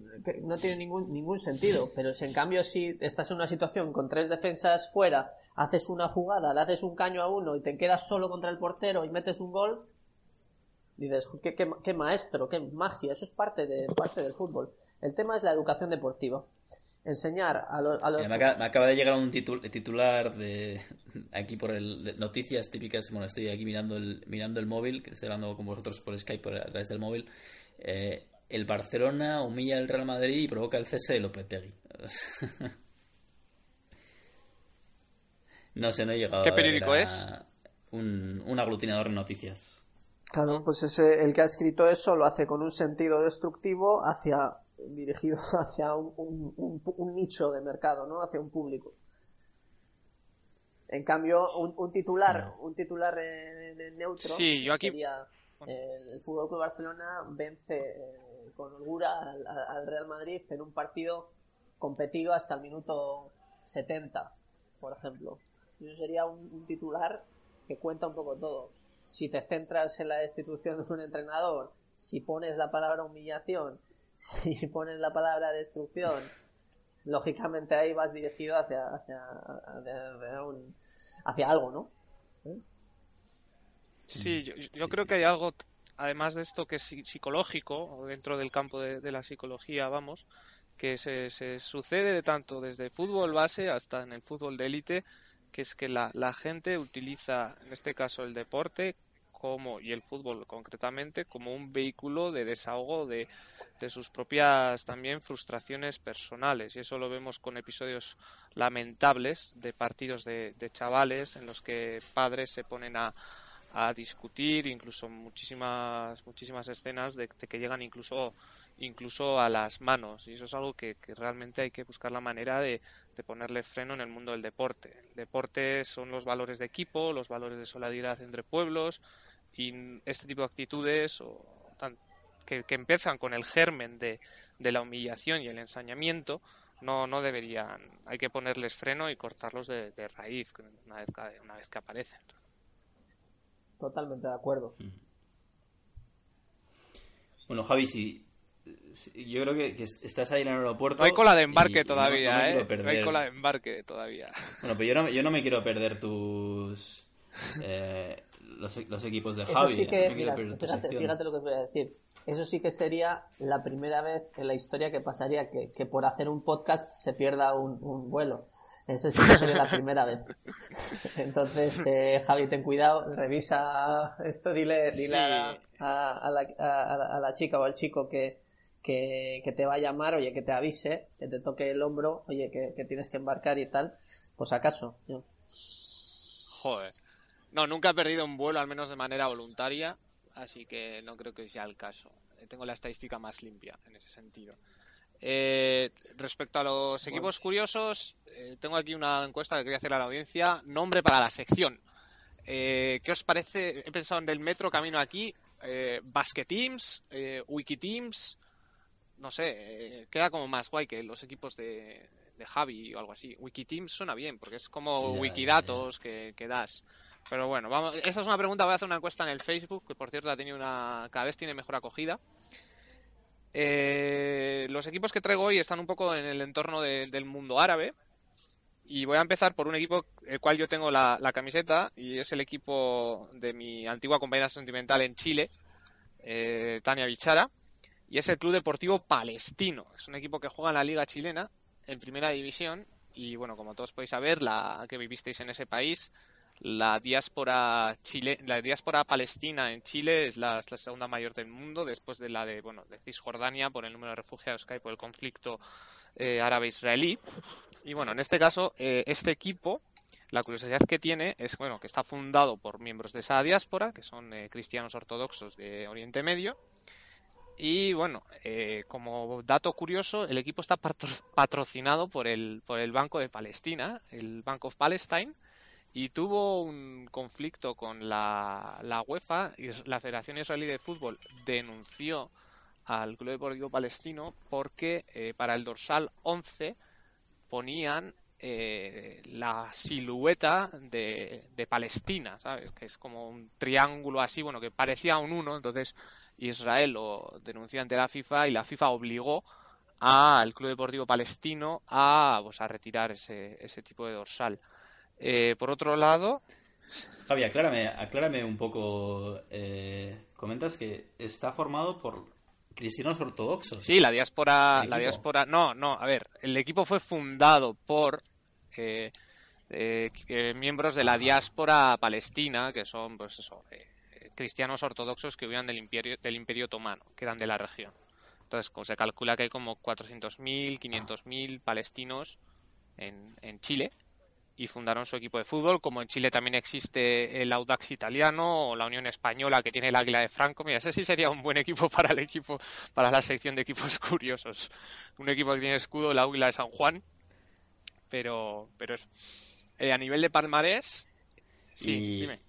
S5: no tiene ningún ningún sentido pero si en cambio si estás en una situación con tres defensas fuera haces una jugada le haces un caño a uno y te quedas solo contra el portero y metes un gol Dices, ¿qué, qué, qué maestro, qué magia, eso es parte, de, parte del fútbol. El tema es la educación deportiva. Enseñar a, los
S4: me, acaba, de llegar un titul- titular de aquí por el noticias típicas. Bueno, estoy aquí mirando el mirando el móvil, que estoy hablando con vosotros por Skype a través del móvil. Eh, el Barcelona humilla al Real Madrid y provoca el cese de Lopetegui. no sé, no he llegado.
S6: ¿Qué
S4: a ver,
S6: periódico
S4: era
S6: es?
S4: Un, un aglutinador de noticias.
S5: Claro, pues ese, el que ha escrito eso lo hace con un sentido destructivo hacia dirigido hacia un, un- un- un nicho de mercado, ¿no? Hacia un público. En cambio, un, un titular, un titular neutro
S6: Sí, yo aquí-
S5: sería el Fútbol Club Barcelona vence eh, con holgura al, al- al Real Madrid en un partido competido hasta el minuto 70, por ejemplo. Eso sería un, titular que cuenta un poco todo. Si te centras en la destitución de un entrenador, si pones la palabra humillación, si pones la palabra destrucción, lógicamente ahí vas dirigido hacia, hacia, hacia algo, ¿no?
S6: Sí, yo, yo creo que hay algo, además de esto, que es psi- psicológico, dentro del campo de, de la psicología, vamos, que se, se sucede de tanto desde fútbol base hasta en el fútbol de élite, que es que la, la gente utiliza, en este caso, el deporte como, y el fútbol concretamente, como un vehículo de desahogo de, de sus propias también frustraciones personales. Y eso lo vemos con episodios lamentables de partidos de, de chavales en los que padres se ponen a, a discutir, incluso muchísimas muchísimas escenas de, que llegan incluso incluso a las manos y eso es algo que, realmente hay que buscar la manera de, de ponerle freno en el mundo del deporte. El deporte son los valores de equipo, los valores de solidaridad entre pueblos y este tipo de actitudes o que, que empiezan con el germen de, de la humillación y el ensañamiento no, no deberían, hay que ponerles freno y cortarlos de, de raíz una vez, una vez que aparecen.
S5: Totalmente de acuerdo.
S4: Bueno, Javi, si, si- yo creo que, que estás ahí en el aeropuerto.
S6: No hay cola de
S4: y-
S6: embarque
S4: y no- no
S6: todavía, ¿eh? No hay cola de embarque todavía.
S4: Bueno, pero yo no, yo no me quiero perder tus. eh, los, los equipos de
S5: Eso
S4: Javi.
S5: sí
S4: no
S5: que,
S4: me quiero
S5: mira, fíjate, fíjate lo que os voy a decir. Eso sí que sería la primera vez en la historia que pasaría que, que por hacer un podcast se pierda un, un vuelo. Eso sí que sería la primera vez. Entonces, eh, Javi, ten cuidado, revisa esto, dile, dile a, a- a la, a- a la- a la chica o al chico que, que, que te va a llamar, oye, que te avise, que te toque el hombro, oye, que, que tienes que embarcar y tal, pues acaso. yo.
S6: Joder. No, nunca he perdido un vuelo, al menos de manera voluntaria, así que no creo que sea el caso. Eh, Tengo la estadística más limpia en ese sentido. Eh, respecto a los equipos curiosos, eh, tengo aquí una encuesta que quería hacer a la audiencia. Nombre para la sección. Eh, ¿Qué os parece? He pensado en el metro camino aquí. Eh, Basket Teams, eh, Wiki Teams. No sé, eh, queda como más guay que los equipos de, de Javi o algo así. Wiki Teams suena bien porque es como
S4: ya,
S6: Wikidatos que, que das. Pero bueno, vamos. Esta es una pregunta. Voy a hacer una encuesta en el Facebook, que por cierto ha tenido una. cada vez tiene mejor acogida. Eh, los equipos que traigo hoy están un poco en el entorno de- del mundo árabe. Y voy a empezar por un equipo el cual yo tengo la, la camiseta y es el equipo de mi antigua compañera sentimental en Chile, eh, Tania Bichara, y es el Club Deportivo Palestino. Es un equipo que juega en la Liga Chilena, en Primera División, y bueno, como todos podéis saber, la que vivisteis en ese país, la diáspora chile, la diáspora palestina en Chile es la, la segunda mayor del mundo después de la de bueno de Cisjordania por el número de refugiados que hay por el conflicto eh, árabe-israelí. Y bueno, en este caso, eh, este equipo, la curiosidad que tiene es bueno que está fundado por miembros de esa diáspora, que son eh, cristianos ortodoxos de Oriente Medio. Y bueno, eh, como dato curioso, el equipo está patro- patrocinado por el, por el Banco de Palestina, el Bank of Palestine, y tuvo un conflicto con la, la UEFA y la Federación Israelí de Fútbol denunció al Club Deportivo Palestino porque eh, para el dorsal 11 ponían eh, la silueta de, de Palestina, ¿sabes? Que es como un triángulo así, bueno, que parecía un uno, entonces Israel lo denunció ante la FIFA y la FIFA obligó al Club Deportivo Palestino a, pues, a retirar ese, ese tipo de dorsal. Eh, por otro lado,
S4: Javi, aclárame, aclárame un poco. eh, comentas que está formado por cristianos ortodoxos.
S6: Sí, la diáspora,
S4: ¿El
S6: la diáspora, no, no, a ver, el equipo fue fundado por eh, eh, eh, miembros de la diáspora palestina, que son, pues eso, eh, cristianos ortodoxos que huían del imperio, del imperio otomano, que eran de la región. Entonces, pues, se calcula que hay como 400.000, 500.000 palestinos en, en Chile y fundaron su equipo de fútbol, como en Chile también existe el Audax italiano o la Unión Española que tiene el Águila de Franco. Mira, ese sí sería un buen equipo para el equipo, para la sección de equipos curiosos. Un equipo que tiene escudo, el Águila de San Juan. Pero, pero. Eh, a nivel de palmarés, sí,
S4: Y-
S6: dime.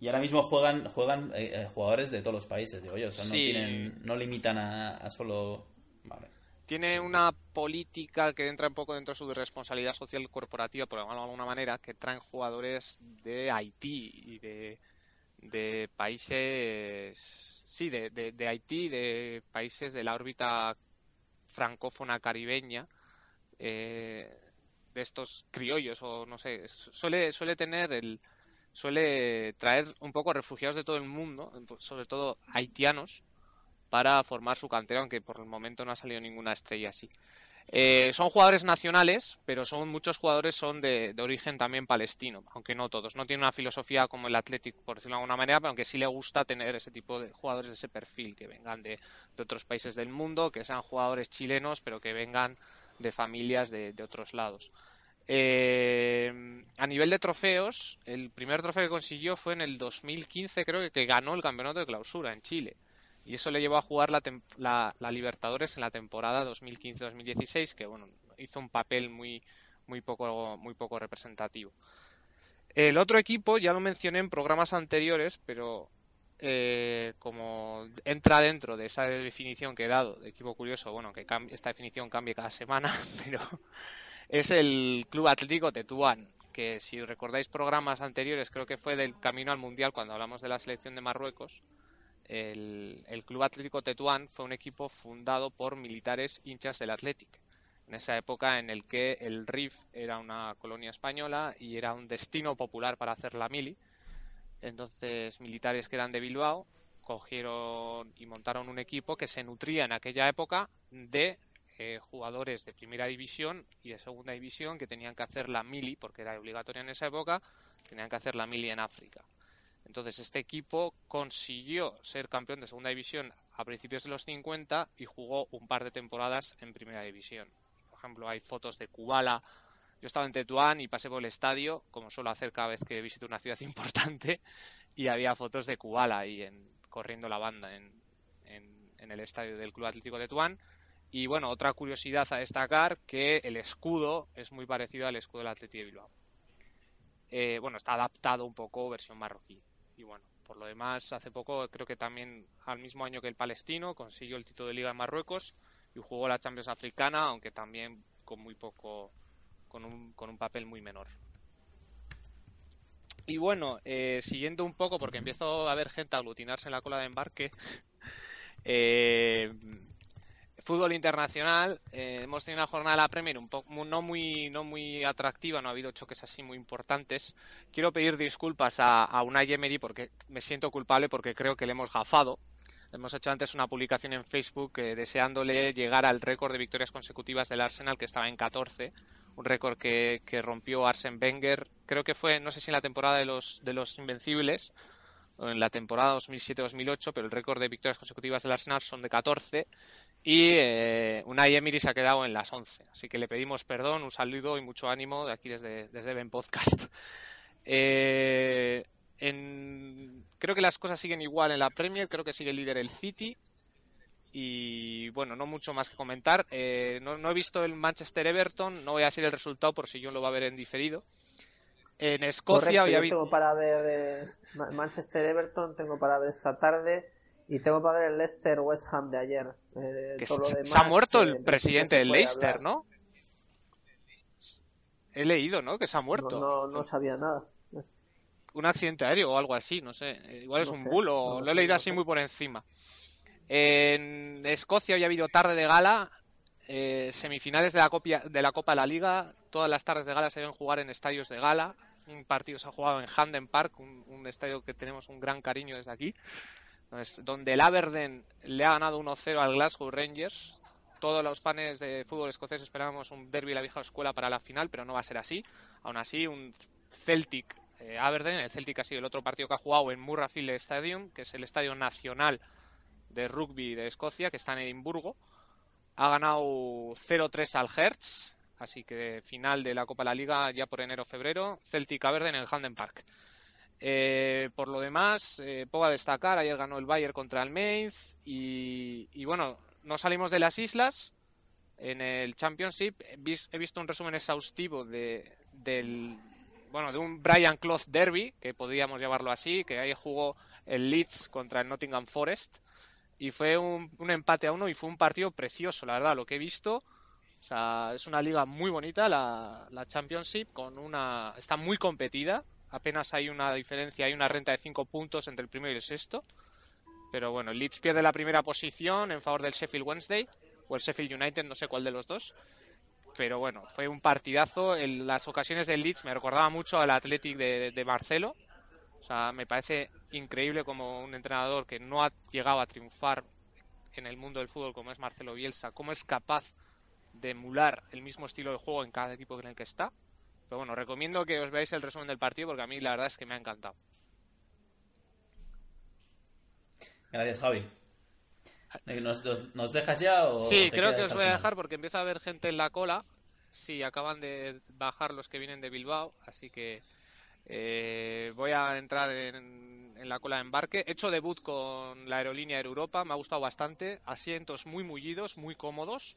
S4: Y ahora mismo juegan juegan eh, eh, jugadores de todos los países, digo yo. O sea, no,
S6: Sí.
S4: tienen, no limitan a, a solo... Vale.
S6: Tiene una política que entra un poco dentro de su responsabilidad social corporativa, por llamarlo de alguna manera, que traen jugadores de Haití y de, países, sí, de, de, de Haití, de países de la órbita francófona caribeña, eh, de estos criollos o no sé, suele, suele tener el, suele traer un poco refugiados de todo el mundo, sobre todo haitianos, para formar su cantera, aunque por el momento no ha salido ninguna estrella así. Eh, son jugadores nacionales, pero son muchos jugadores son de, origen también palestino, aunque no todos. No tiene una filosofía como el Athletic, por decirlo de alguna manera, pero aunque sí le gusta tener ese tipo de jugadores de ese perfil, que vengan de, de otros países del mundo, que sean jugadores chilenos, pero que vengan de familias de, de otros lados. Eh, a nivel de trofeos, el primer trofeo que consiguió fue en el 2015, creo que, que ganó el campeonato de clausura en Chile. Y eso le llevó a jugar la, la- la Libertadores en la temporada 2015-2016, que bueno, hizo un papel muy, muy, poco, muy poco representativo. El otro equipo ya lo mencioné en programas anteriores, pero eh, como entra dentro de esa definición que he dado de equipo curioso, bueno, que esta definición cambie cada semana, pero es el Club Atlético Tetuán, que si recordáis programas anteriores, creo que fue del camino al Mundial cuando hablamos de la selección de Marruecos, el, Club Atlético Tetuán fue un equipo fundado por militares hinchas del Athletic. En esa época en el que el RIF era una colonia española y era un destino popular para hacer la mili. Entonces, militares que eran de Bilbao cogieron y montaron un equipo que se nutría en aquella época de eh, jugadores de primera división y de segunda división que tenían que hacer la mili, porque era obligatoria en esa época, tenían que hacer la mili en África. Entonces este equipo consiguió ser campeón de segunda división a principios de los 50 y jugó un par de temporadas en primera división. Por ejemplo, hay fotos de Kubala. Yo estaba en Tetuán y pasé por el estadio, como suelo hacer cada vez que visito una ciudad importante, y había fotos de Kubala ahí en, corriendo la banda en, el estadio del Club Atlético Tetuán. Y bueno, otra curiosidad a destacar, que el escudo es muy parecido al escudo del Atlético de Bilbao. Eh, bueno, está adaptado un poco versión marroquí. Y bueno, por lo demás, hace poco, creo que también al mismo año que el palestino, consiguió el título de Liga en Marruecos y jugó la Champions Africana, aunque también con muy poco, con un, con un papel muy menor. Y bueno, eh, siguiendo un poco, porque empiezo a ver gente aglutinarse en la cola de embarque, eh, fútbol internacional, eh, hemos tenido una jornada de la Premier un poco no muy no muy atractiva, no ha habido choques así muy importantes. Quiero pedir disculpas a, a Unai porque me siento culpable porque creo que le hemos gafado. Hemos hecho antes una publicación en Facebook eh, deseándole llegar al récord de victorias consecutivas del Arsenal que estaba en 14, un récord que, que rompió Arsene Wenger, creo que fue, no sé si en la temporada de los de los Invencibles en la temporada 2007-2008, pero el récord de victorias consecutivas del Arsenal son de 14 y eh, Unai Emery se ha quedado en las 11. Así que le pedimos perdón, un saludo y mucho ánimo de aquí desde, desde Ben Podcast. Eh, creo que las cosas siguen igual en la Premier, creo que sigue líder el City. Y bueno, no mucho más que comentar. Eh, no, no he visto el Manchester Everton, no voy a decir el resultado por si yo lo va a ver en diferido. En Escocia
S5: Correcto,
S6: hoy
S5: yo
S6: ha habido-
S5: tengo para ver eh, Ma- Manchester Everton, tengo para ver esta tarde y tengo para ver el Leicester West Ham de ayer. Eh,
S6: que
S5: todo lo
S6: se,
S5: demás,
S6: se ha muerto
S5: eh,
S6: el
S5: principio
S6: presidente del Leicester,
S5: hablar.
S6: ¿no? He leído, ¿no? Que se ha muerto.
S5: No, no, no sabía nada.
S6: un accidente aéreo o algo así, no sé. Eh, Igual es
S5: No
S6: un
S5: sé,
S6: bulo,
S5: no lo
S6: lo he
S5: sé,
S6: leído
S5: no
S6: así muy por encima. En Escocia hoy ha habido tarde de gala, eh, semifinales de la, copia, de la Copa de la Liga. Todas las tardes de gala se deben jugar en estadios de gala. Un partido se ha jugado en Handen Park, un, estadio que tenemos un gran cariño desde aquí. Donde el Aberdeen le ha ganado 1-0 al Glasgow Rangers. Todos los fans de fútbol escocés esperábamos un derby de la vieja escuela para la final, pero no va a ser así. Aún así, un Celtic eh, Aberdeen. El Celtic ha sido el otro partido que ha jugado en Murrayfield Stadium, que es el estadio nacional de rugby de Escocia, que está en Edimburgo. Ha ganado 0-3 al Hertz. así que final de la Copa de la Liga ya por enero-febrero, Celtic Aberdeen en el Handen Park. Eh, por lo demás, eh, puedo destacar, ayer ganó el Bayern contra el Mainz y, y bueno, no salimos de las islas. En el Championship he vis- he visto un resumen exhaustivo de, del, bueno, de un Brian Clough Derby, que podríamos llamarlo así, que ahí jugó el Leeds contra el Nottingham Forest y fue un, un empate a uno y fue un partido precioso, la verdad, lo que he visto. O sea, es una liga muy bonita, la, la Championship, con una está muy competida. Apenas hay una diferencia, hay una renta de 5 puntos entre el primero y el sexto. Pero bueno, el Leeds pierde la primera posición en favor del Sheffield Wednesday o el Sheffield United, no sé cuál de los dos. Pero bueno, fue un partidazo. En las ocasiones del Leeds me recordaba mucho al Athletic de, de Marcelo. O sea, me parece increíble como un entrenador que no ha llegado a triunfar en el mundo del fútbol como es Marcelo Bielsa, cómo es capaz de emular el mismo estilo de juego en cada equipo en el que está. Pero bueno, recomiendo que os veáis el resumen del partido porque a mí la verdad es que me ha encantado.
S4: Gracias, Javi. ¿Nos, nos, nos dejas ya o
S6: Sí, creo que os voy a dejar porque empieza a haber gente en la cola. Sí, acaban de bajar los que vienen de Bilbao, así que eh, voy a entrar en, en la cola de embarque. He hecho debut con la aerolínea Air Europa, me ha gustado bastante. Asientos muy mullidos, muy cómodos.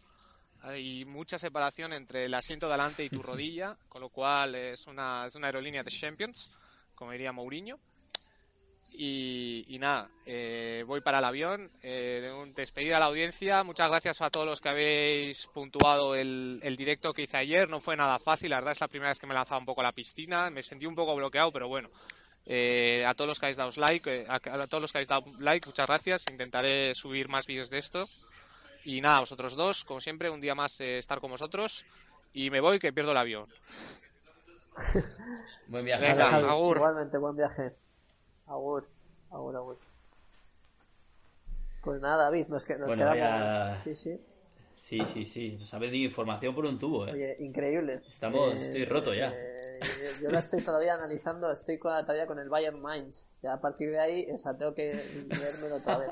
S6: Hay mucha separación entre el asiento delante y tu rodilla, con lo cual es una, es una aerolínea de Champions, como diría Mourinho. Y, y nada, eh, voy para el avión. Eh, de un- despedir a la audiencia. Muchas gracias a todos los que habéis puntuado el, el directo que hice ayer. No fue nada fácil, la verdad es la primera vez que me he lanzado un poco a la piscina. Me sentí un poco bloqueado, pero bueno. Eh, a todos los que habéis dado like, eh, a, a todos los que habéis dado like, muchas gracias. Intentaré subir más vídeos de esto. Y nada, vosotros dos, como siempre, un día más eh, estar con vosotros. Y me voy que pierdo el avión.
S4: Buen viaje,
S6: Venga.
S5: Igualmente, buen viaje. Agur, agur, agur. Pues nada, David, nos, que- nos
S4: Bueno,
S5: quedamos. Sí, sí.
S4: Sí, sí, sí. Nos ha venido información por un tubo, ¿eh?
S5: Oye, increíble.
S4: Estamos- estoy roto ya.
S5: eh, yo lo estoy todavía analizando, estoy todavía con el Bayern Mainz. Ya a partir de ahí, o sea, tengo que leérmelo otra vez.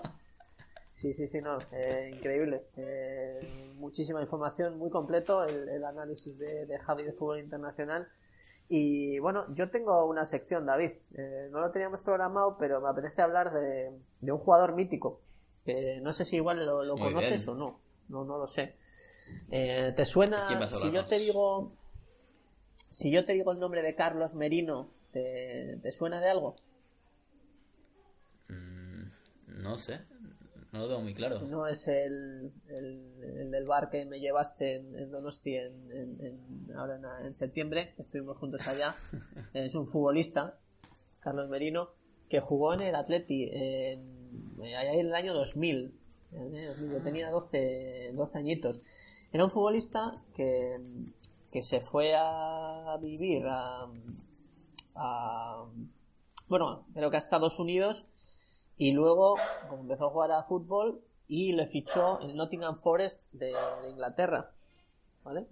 S5: Sí, sí, sí, no, eh, increíble. Eh, muchísima información, muy completo el, el análisis de, de Javi de Fútbol Internacional. Y bueno, yo tengo una sección, David. Eh, no lo teníamos programado, pero me apetece hablar de, de un jugador mítico. Que no sé si igual lo, conoces
S4: bien.
S5: o no. No, no lo sé. Eh, ¿Te suena?
S4: ¿De quién vas a
S5: Si yo te digo. Si yo te digo el nombre de Carlos Merino, ¿te, te suena de algo?
S4: No sé. No lo tengo muy claro.
S5: No es el, el, el del bar que me llevaste en, en Donosti en, en- en- ahora en, septiembre, estuvimos juntos allá. es un futbolista, Carlos Merino, que jugó en el Atleti en, allá en el año 2000. En el 2000, Yo tenía 12, 12 añitos. Era un futbolista que, que se fue a vivir a, a bueno, creo que a Estados Unidos y luego como empezó a jugar a fútbol y le fichó el Nottingham Forest de, Inglaterra. ¿Vale?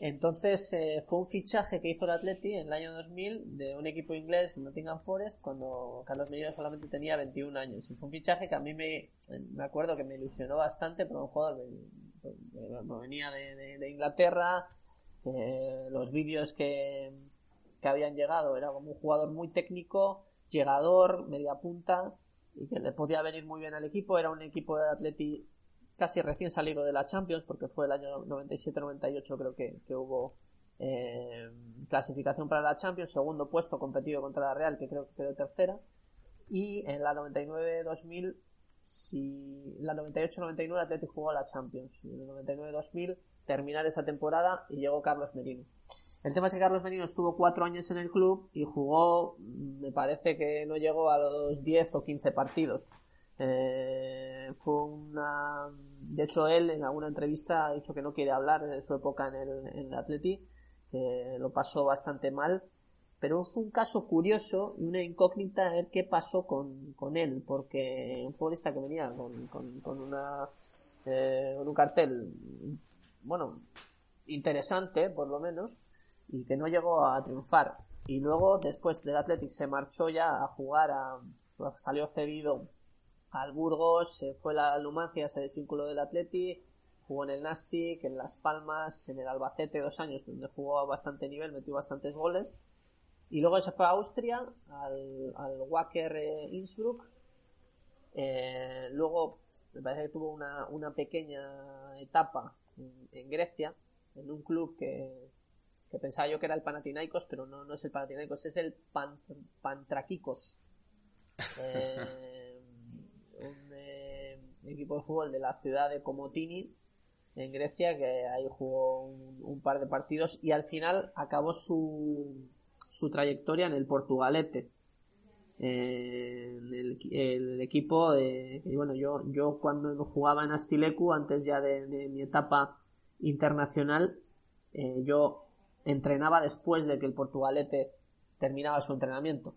S5: Entonces eh, fue un fichaje que hizo el Atleti en el año 2000 de un equipo inglés, Nottingham Forest, cuando Carlos Merino solamente tenía 21 años. Y fue un fichaje que a mí me, me acuerdo que me ilusionó bastante por un jugador que venía de, de- Inglaterra, que los vídeos que, que habían llegado era como un jugador muy técnico, llegador, media punta y que le podía venir muy bien al equipo. Era un equipo de Atleti casi recién salido de la Champions porque fue el año 97-98 creo que, que hubo eh, clasificación para la Champions, segundo puesto competido contra la Real que creo que quedó tercera. Y en la 99-2000 si la 98-99 Atleti jugó a la Champions. Y en el 99-2000 terminar esa temporada y llegó Carlos Merino el tema es que Carlos Merino estuvo cuatro años en el club y jugó, mm, me parece que no llegó a los 10 o 15 partidos. Eh, fue una. De hecho, él en alguna entrevista ha dicho que no quiere hablar de su época en el, en Atleti, que lo pasó bastante mal. Pero fue un caso curioso y una incógnita a ver qué pasó con, con él, porque un futbolista que venía con, con, con una, eh, con un cartel, bueno, interesante por lo menos, y que no llegó a triunfar. Y luego, después del Athletic, se marchó ya a jugar a. Salió cedido al Burgos, se fue a la Lumancia, se desvinculó del Atleti, jugó en el Nastic, en Las Palmas, en el Albacete dos años, donde jugó a bastante nivel, metió bastantes goles. Y luego se fue a Austria, al, al Wacker eh, Innsbruck. Eh, luego me parece que tuvo una, una pequeña etapa en, en Grecia, en un club que, que pensaba yo que era el Panathinaikos, pero no, no es el Panathinaikos, es el Pan, Pantrakikos. Eh, un eh, equipo de fútbol de la ciudad de Komotini, en Grecia, que ahí jugó un, un par de partidos y al final acabó su, su trayectoria en el Portugalete. Eh, en el, el equipo de, y bueno, yo, yo cuando jugaba en Astilecu, antes ya de, de mi etapa internacional, eh, yo entrenaba después de que el Portugalete terminaba su entrenamiento.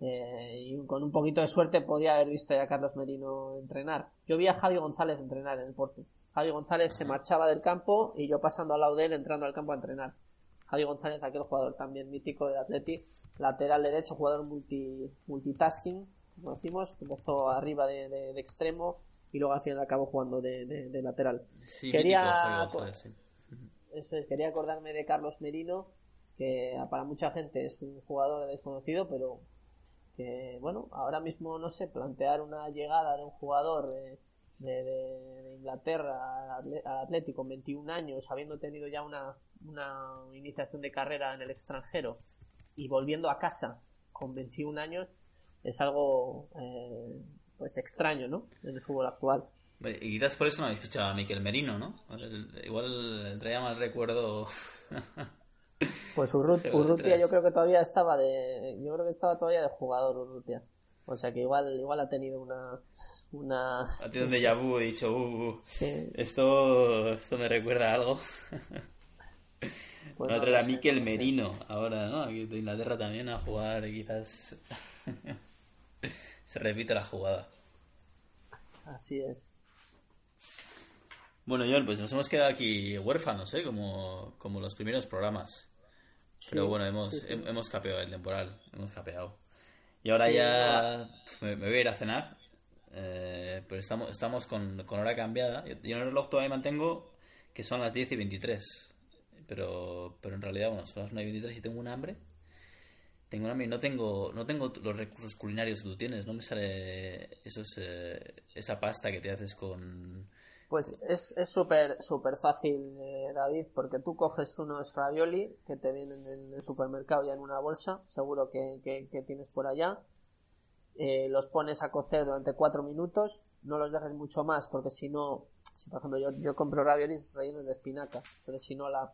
S5: Eh, y con un poquito de suerte podía haber visto ya a Carlos Merino entrenar. Yo vi a Javi González entrenar en el Porto. Javi González se marchaba del campo y yo pasando al lado de él entrando al campo a entrenar. Javi González, aquel jugador también mítico de Atleti, lateral derecho, jugador multi, multitasking, como decimos, que empezó arriba de, de- de extremo y luego al final acabó jugando de, de- de lateral.
S4: Sí,
S5: Quería-
S4: mítico, Javi González, sí.
S5: Eso es, quería acordarme de Carlos Merino, que para mucha gente es un jugador desconocido, pero que, bueno, ahora mismo, no sé, plantear una llegada de un jugador de, de- de- Inglaterra al Atlético con 21 años, habiendo tenido ya una, una iniciación de carrera en el extranjero y volviendo a casa con 21 años, es algo pues pues extraño, ¿no? En el fútbol actual.
S4: Y quizás por eso no habéis fichado a Miquel Merino, ¿no? Igual traía mal recuerdo.
S5: Pues Urrut- Urrutia yo creo que todavía estaba de yo creo que estaba todavía de jugador Urrutia. O sea que igual igual ha tenido una una
S4: Ha tenido un déjà vu, he dicho, uh, uh,
S5: Sí.
S4: esto, esto me recuerda a algo.
S5: Pues
S4: Va a
S5: no
S4: traer a Miquel. Merino ahora, ¿no? Aquí de Inglaterra también a jugar, quizás. Se repite la jugada.
S5: Así es.
S4: Bueno, John, pues nos hemos quedado aquí huérfanos, ¿eh? Como, como los primeros programas. Pero bueno, hemos,
S5: sí, sí.
S4: hem- hemos capeado el temporal, hemos capeado. Y ahora ya me, me voy a ir a cenar, eh, pero estamos, estamos con, con hora cambiada. Yo, yo en el reloj todavía mantengo que son las 10 y 23, pero, pero en realidad, bueno, son las 9 y 23 y tengo un hambre. Tengo un hambre y no tengo, no tengo los recursos culinarios que tú tienes, no me sale esos, eh, esa pasta que te haces con...
S5: Pues es es súper súper fácil, eh, David, porque tú coges unos ravioli que te vienen en el supermercado ya en una bolsa, seguro que, que- que tienes por allá. Eh, los pones a cocer durante cuatro minutos, no los dejes mucho más, porque si no, si por ejemplo yo, yo compro raviolis rellenos de espinaca, pero si no la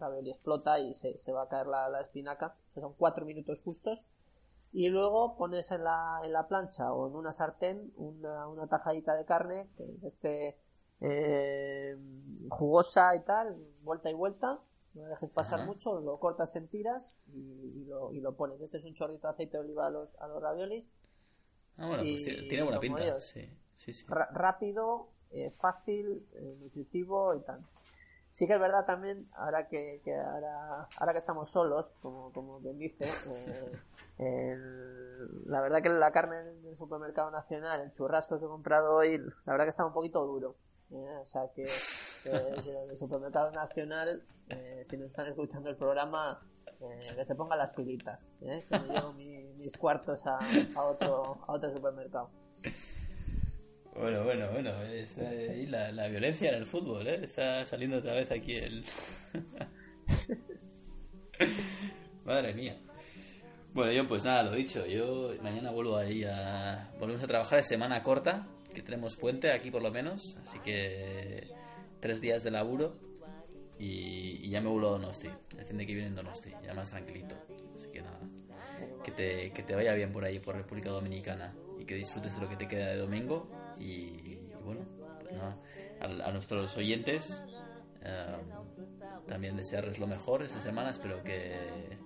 S5: ravioli explota y se, se va a caer la, la espinaca. O sea, son cuatro minutos justos. Y luego pones en la, en la plancha o en una sartén una, una tajadita de carne que esté eh, jugosa y tal, vuelta y vuelta. No la dejes pasar
S4: Ajá.
S5: mucho, lo cortas en tiras y, y lo, y lo pones. Este es un chorrito de aceite de oliva a los, a los raviolis.
S4: Ah, bueno, pues
S5: Y
S4: tiene- tiene buena pinta.
S5: digo,
S4: Sí, sí, sí.
S5: Ra- rápido, eh, fácil, eh, nutritivo y tal. Sí que es verdad también, ahora que, que ahora, ahora que estamos solos, como, como quien dice, eh, el- la verdad que la carne del supermercado nacional, el churrasco que he comprado hoy, la verdad que está un poquito duro. Eh, o sea que, que el supermercado nacional, eh, si nos están escuchando el programa, eh, que se pongan las pilitas, eh, que llevo mi- mis cuartos a, otro, a otro supermercado.
S4: Bueno, bueno, bueno. Está ahí la, la violencia en el fútbol, ¿eh? Está saliendo otra vez aquí el... Madre mía. Bueno, yo pues nada, lo dicho. Yo mañana vuelvo ahí a... Volvemos a trabajar, es semana corta, que tenemos puente aquí por lo menos. Así que tres días de laburo y, y ya me vuelvo a Donosti. El fin de que viene en Donosti, ya más tranquilito. Así que nada. Que te, que te vaya bien por ahí, por República Dominicana. Y que disfrutes de lo que te queda de domingo. Y, bueno, pues nada. A, nuestros oyentes eh, también desearles lo mejor esta semana. Espero que,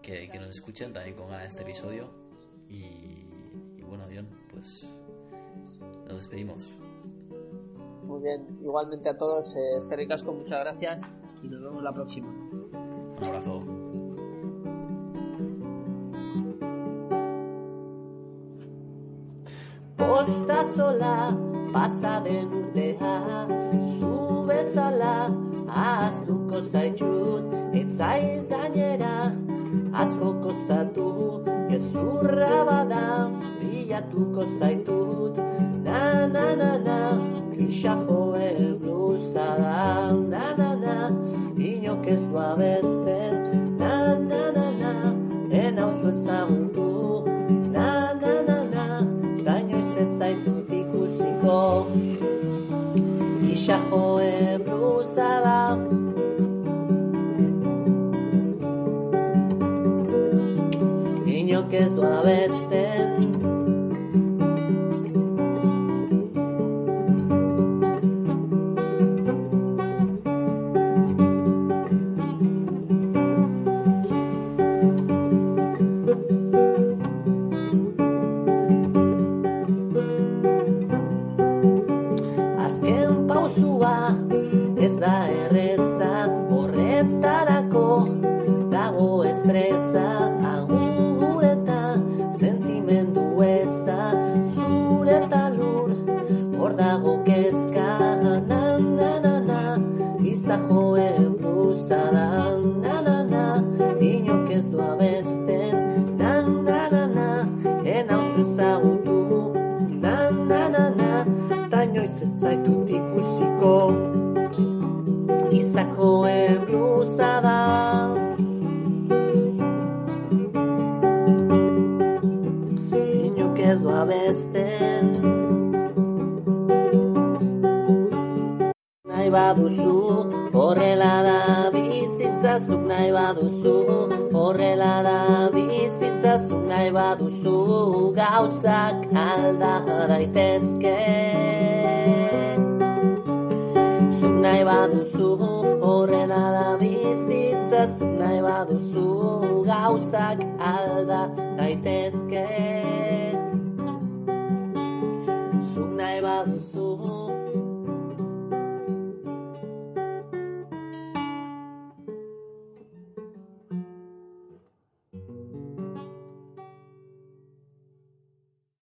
S4: que, nos escuchen también con este episodio. Y, y bueno, John, pues nos despedimos.
S5: Muy bien, igualmente a todos, eh, es que ricasco, muchas gracias y nos vemos la próxima.
S4: Un abrazo.
S2: Posta sola, pasa de urtea, zu
S8: bezala, ahaztuko zaitut, etzai gainera, asko kostatu, tu bada, bilatuko zaitut, na na na na. Pixajoe blusa da. Na na na. Inok ez du abesten. Na na na na. Ena oso ezagundu na na na na. Dainoiz ez zaitut ikusiko. Pixajoe blusa da. Inok ez du abesten.